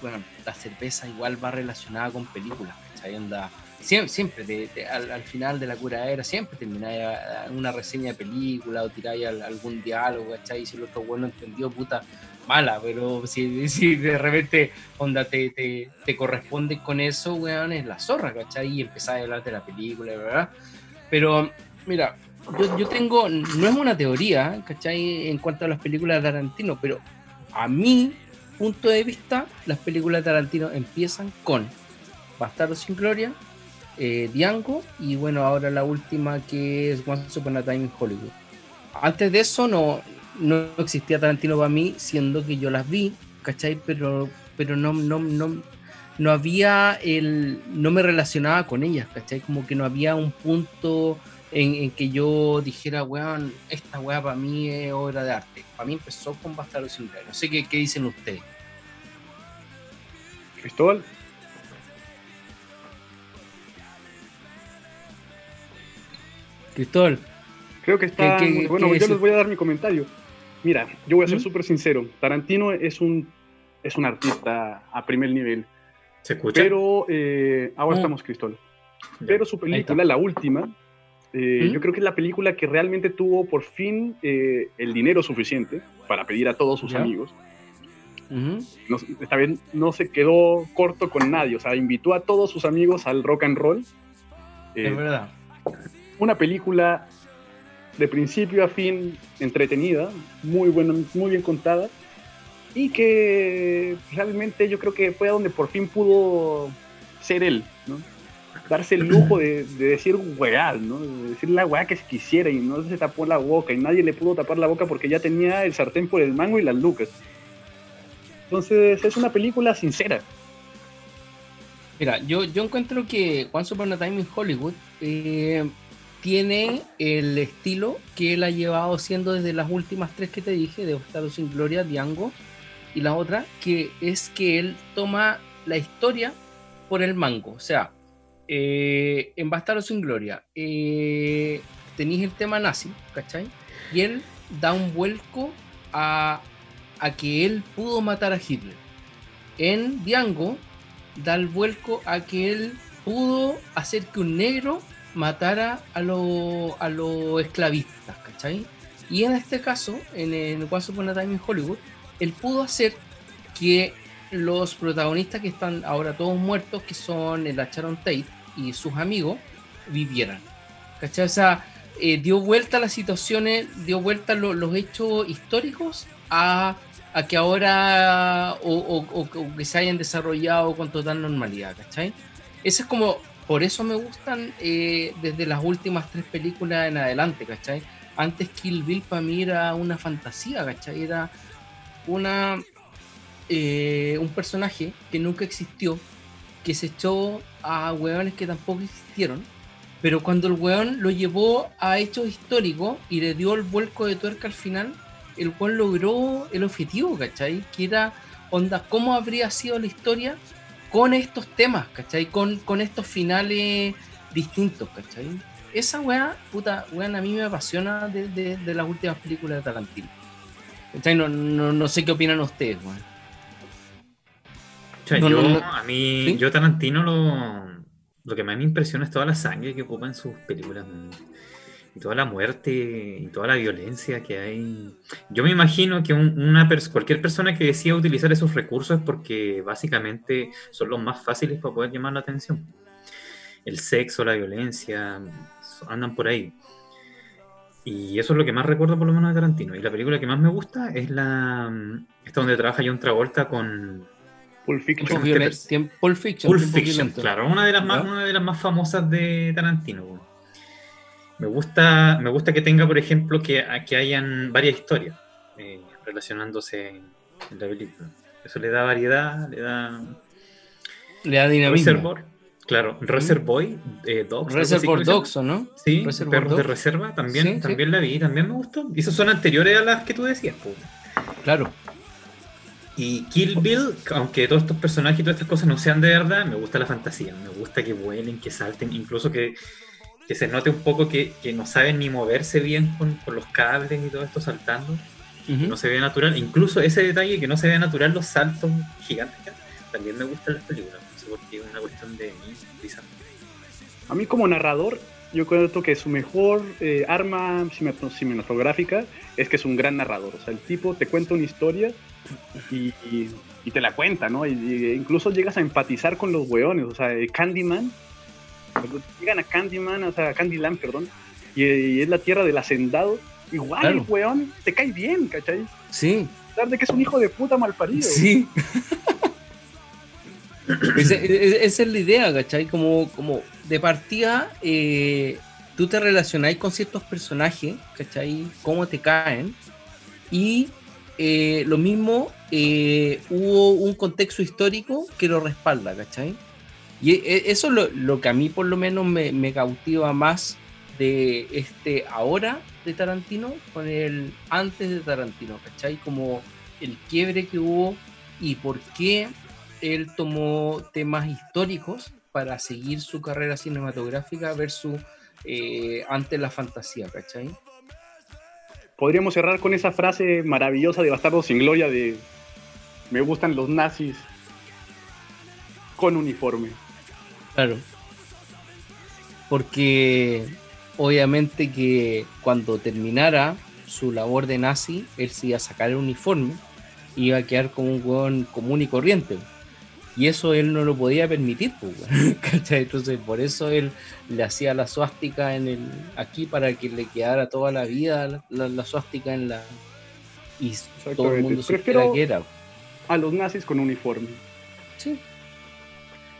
bueno, la cerveza igual va relacionada con películas, ¿cachai? Anda, siempre, al, final de la cura era siempre termináis una reseña de película o tiráis algún diálogo, ¿cachai? Si el otro bueno entendió, puta, mala, pero si, de repente onda te, te, te, corresponde con eso, weón, es la zorra, ¿cachai? Y empezáis a hablar de la película, ¿verdad? Pero, mira, yo, yo tengo, no es una teoría, ¿cachai? En cuanto a las películas de Tarantino, pero a mi punto de vista, las películas de Tarantino empiezan con Bastardo sin Gloria, eh, Diango y bueno, ahora la última que es Once Upon a Time in Hollywood. Antes de eso no, no existía Tarantino para mí, siendo que yo las vi, ¿cachai? Pero, pero no, no, no, no había el. no me relacionaba con ellas, ¿cachai? Como que no había un punto en, que yo dijera, weón, esta weá para mí es obra de arte. Para mí empezó con Bastardo sin No sé qué, qué dicen ustedes. Cristóbal. Cristóbal. Creo que está. bueno, yo les voy a dar mi comentario. Mira, yo voy a ser súper sincero. Tarantino es un, es un artista a primer nivel. ¿Se escucha? Pero. Eh, ahora estamos, Cristóbal. Pero su película, la última, eh, yo creo que es la película que realmente tuvo por fin eh, el dinero suficiente para pedir a todos sus amigos. esta vez no se quedó corto con nadie, o sea, invitó a todos sus amigos al rock and roll. es verdad una película de principio a fin entretenida, muy, bueno, muy bien contada, y que realmente yo creo que fue a donde por fin pudo ser él, ¿no? darse el lujo de, decir weá, ¿no? de decir la weá que quisiera y no se tapó la boca y nadie le pudo tapar la boca porque ya tenía el sartén por el mango y las lucas. Entonces es una película sincera. Mira, yo, yo encuentro que Once Upon a Time in Hollywood eh, tiene el estilo que él ha llevado siendo desde las últimas tres que te dije, de Bastardo sin Gloria, Diango, y la otra, que es que él toma la historia por el mango. O sea, eh, en Bastardo sin Gloria eh, tenéis el tema nazi, ¿cachai? Y él da un vuelco a, a que él pudo matar a Hitler. En Diango da el vuelco a que él pudo hacer que un negro matara a los a los esclavistas, ¿cachai? Y en este caso, en el Once Upon a Time in Hollywood, él pudo hacer que los protagonistas que están ahora todos muertos, que son el Sharon Tate y sus amigos, vivieran. ¿Cachai? O sea, eh, dio vuelta las situaciones, dio vuelta los hechos históricos a, a que ahora o, o, que se hayan desarrollado con total normalidad, ¿cachai? Ese es como por eso me gustan eh, desde las últimas tres películas en adelante, ¿cachai? Antes Kill Bill para mí era una fantasía, ¿cachai? Era una, eh, un personaje que nunca existió, que se echó a hueones que tampoco existieron, pero cuando el hueón lo llevó a hechos históricos y le dio el vuelco de tuerca al final, el hueón logró el objetivo, ¿cachai? Que era, onda, ¿cómo habría sido la historia con estos temas, ¿cachai? Con, con estos finales distintos, ¿cachai? Esa weá, puta, weá, a mí me apasiona de, de, las últimas películas de Tarantino. ¿Cachai? No, no, no sé qué opinan ustedes, weá. O sea, yo, a mí, yo Tarantino lo, lo que más me impresiona es toda la sangre que ocupa en sus películas y toda la muerte y toda la violencia que hay. Yo me imagino que una cualquier persona que decida utilizar esos recursos es porque básicamente son los más fáciles para poder llamar la atención. El sexo, la violencia, andan por ahí. Y eso es lo que más recuerdo por lo menos de Tarantino. Y la película que más me gusta es la esta donde trabaja John Travolta con Pulp Fiction. Pulp Fiction, claro, una de las más, una de las más famosas de Tarantino. Me gusta, me gusta que tenga, por ejemplo, que, que hayan varias historias eh, relacionándose en, la película. Eso le da variedad, le da. Le da dinamismo. Claro, Reservoir eh, Dogs. Reservoir Dogs, ¿o no? Sí, Perros de Reserva, también, también la vi, también me gustó. Y esas son anteriores a las que tú decías, pues. Claro. Y Kill Bill, aunque todos estos personajes y todas estas cosas no sean de verdad, me gusta la fantasía. Me gusta que vuelen, que salten, incluso que, se note un poco que, no saben ni moverse bien con, los cables y todo esto saltando. No se ve natural. Incluso ese detalle que no se ve natural, los saltos gigantes, también me gustan las películas. No sé por qué es una cuestión de A mí como narrador, yo creo que su mejor eh, arma cinematográfica es que es un gran narrador. O sea, el tipo te cuenta una historia y, te la cuenta, ¿no? Y, incluso llegas a empatizar con los weones. O sea, Candyman, llegan a Candyman, o sea, a Candyland, perdón, y, es la tierra del hacendado. Igual el weón te cae bien, ¿cachai? Sí. A de que es un hijo de puta mal parido. Sí. esa, es la idea, ¿cachai? Como, como de partida, eh, tú te relacionáis con ciertos personajes, ¿cachai? Cómo te caen. Y eh, lo mismo, eh, hubo un contexto histórico que lo respalda, ¿cachai? Y e, eso es lo, que a mí por lo menos me, cautiva más de este ahora de Tarantino con el antes de Tarantino, ¿cachai? Como el quiebre que hubo y por qué él tomó temas históricos para seguir su carrera cinematográfica versus eh, ante la fantasía, ¿cachai? Podríamos cerrar con esa frase maravillosa de Bastardo sin Gloria de me gustan los nazis con uniforme. Claro. Porque obviamente que cuando terminara su labor de nazi, él se iba a sacar el uniforme y iba a quedar como un hueón común y corriente. Y eso él no lo podía permitir, pues, Entonces, por eso él le hacía la suástica en el, aquí para que le quedara toda la vida la, suástica en la. Y todo el mundo supiera que era. A los nazis con uniforme. Sí.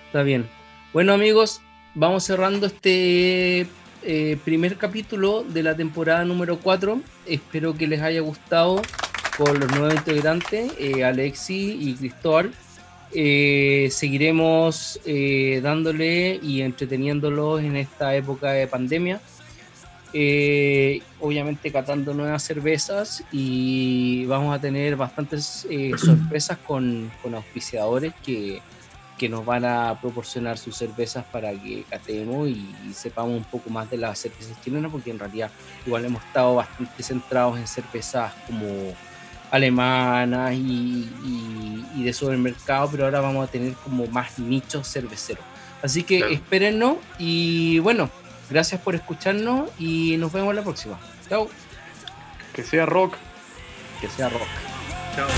Está bien. Bueno, amigos, vamos cerrando este eh, primer capítulo de la temporada número 4. Espero que les haya gustado con los nuevos integrantes, eh, Alexi y Cristóbal. Eh, seguiremos eh, dándole y entreteniéndolos en esta época de pandemia. Obviamente catando nuevas cervezas y vamos a tener bastantes sorpresas con, auspiciadores que, nos van a proporcionar sus cervezas para que catemos y, y, sepamos un poco más de las cervezas chilenas porque en realidad igual hemos estado bastante centrados en cervezas como alemanas y, y, de supermercado, pero ahora vamos a tener como más nichos cerveceros. Así que espérennos y bueno, gracias por escucharnos y nos vemos la próxima. Chao. Que sea rock. Que sea rock. Chao.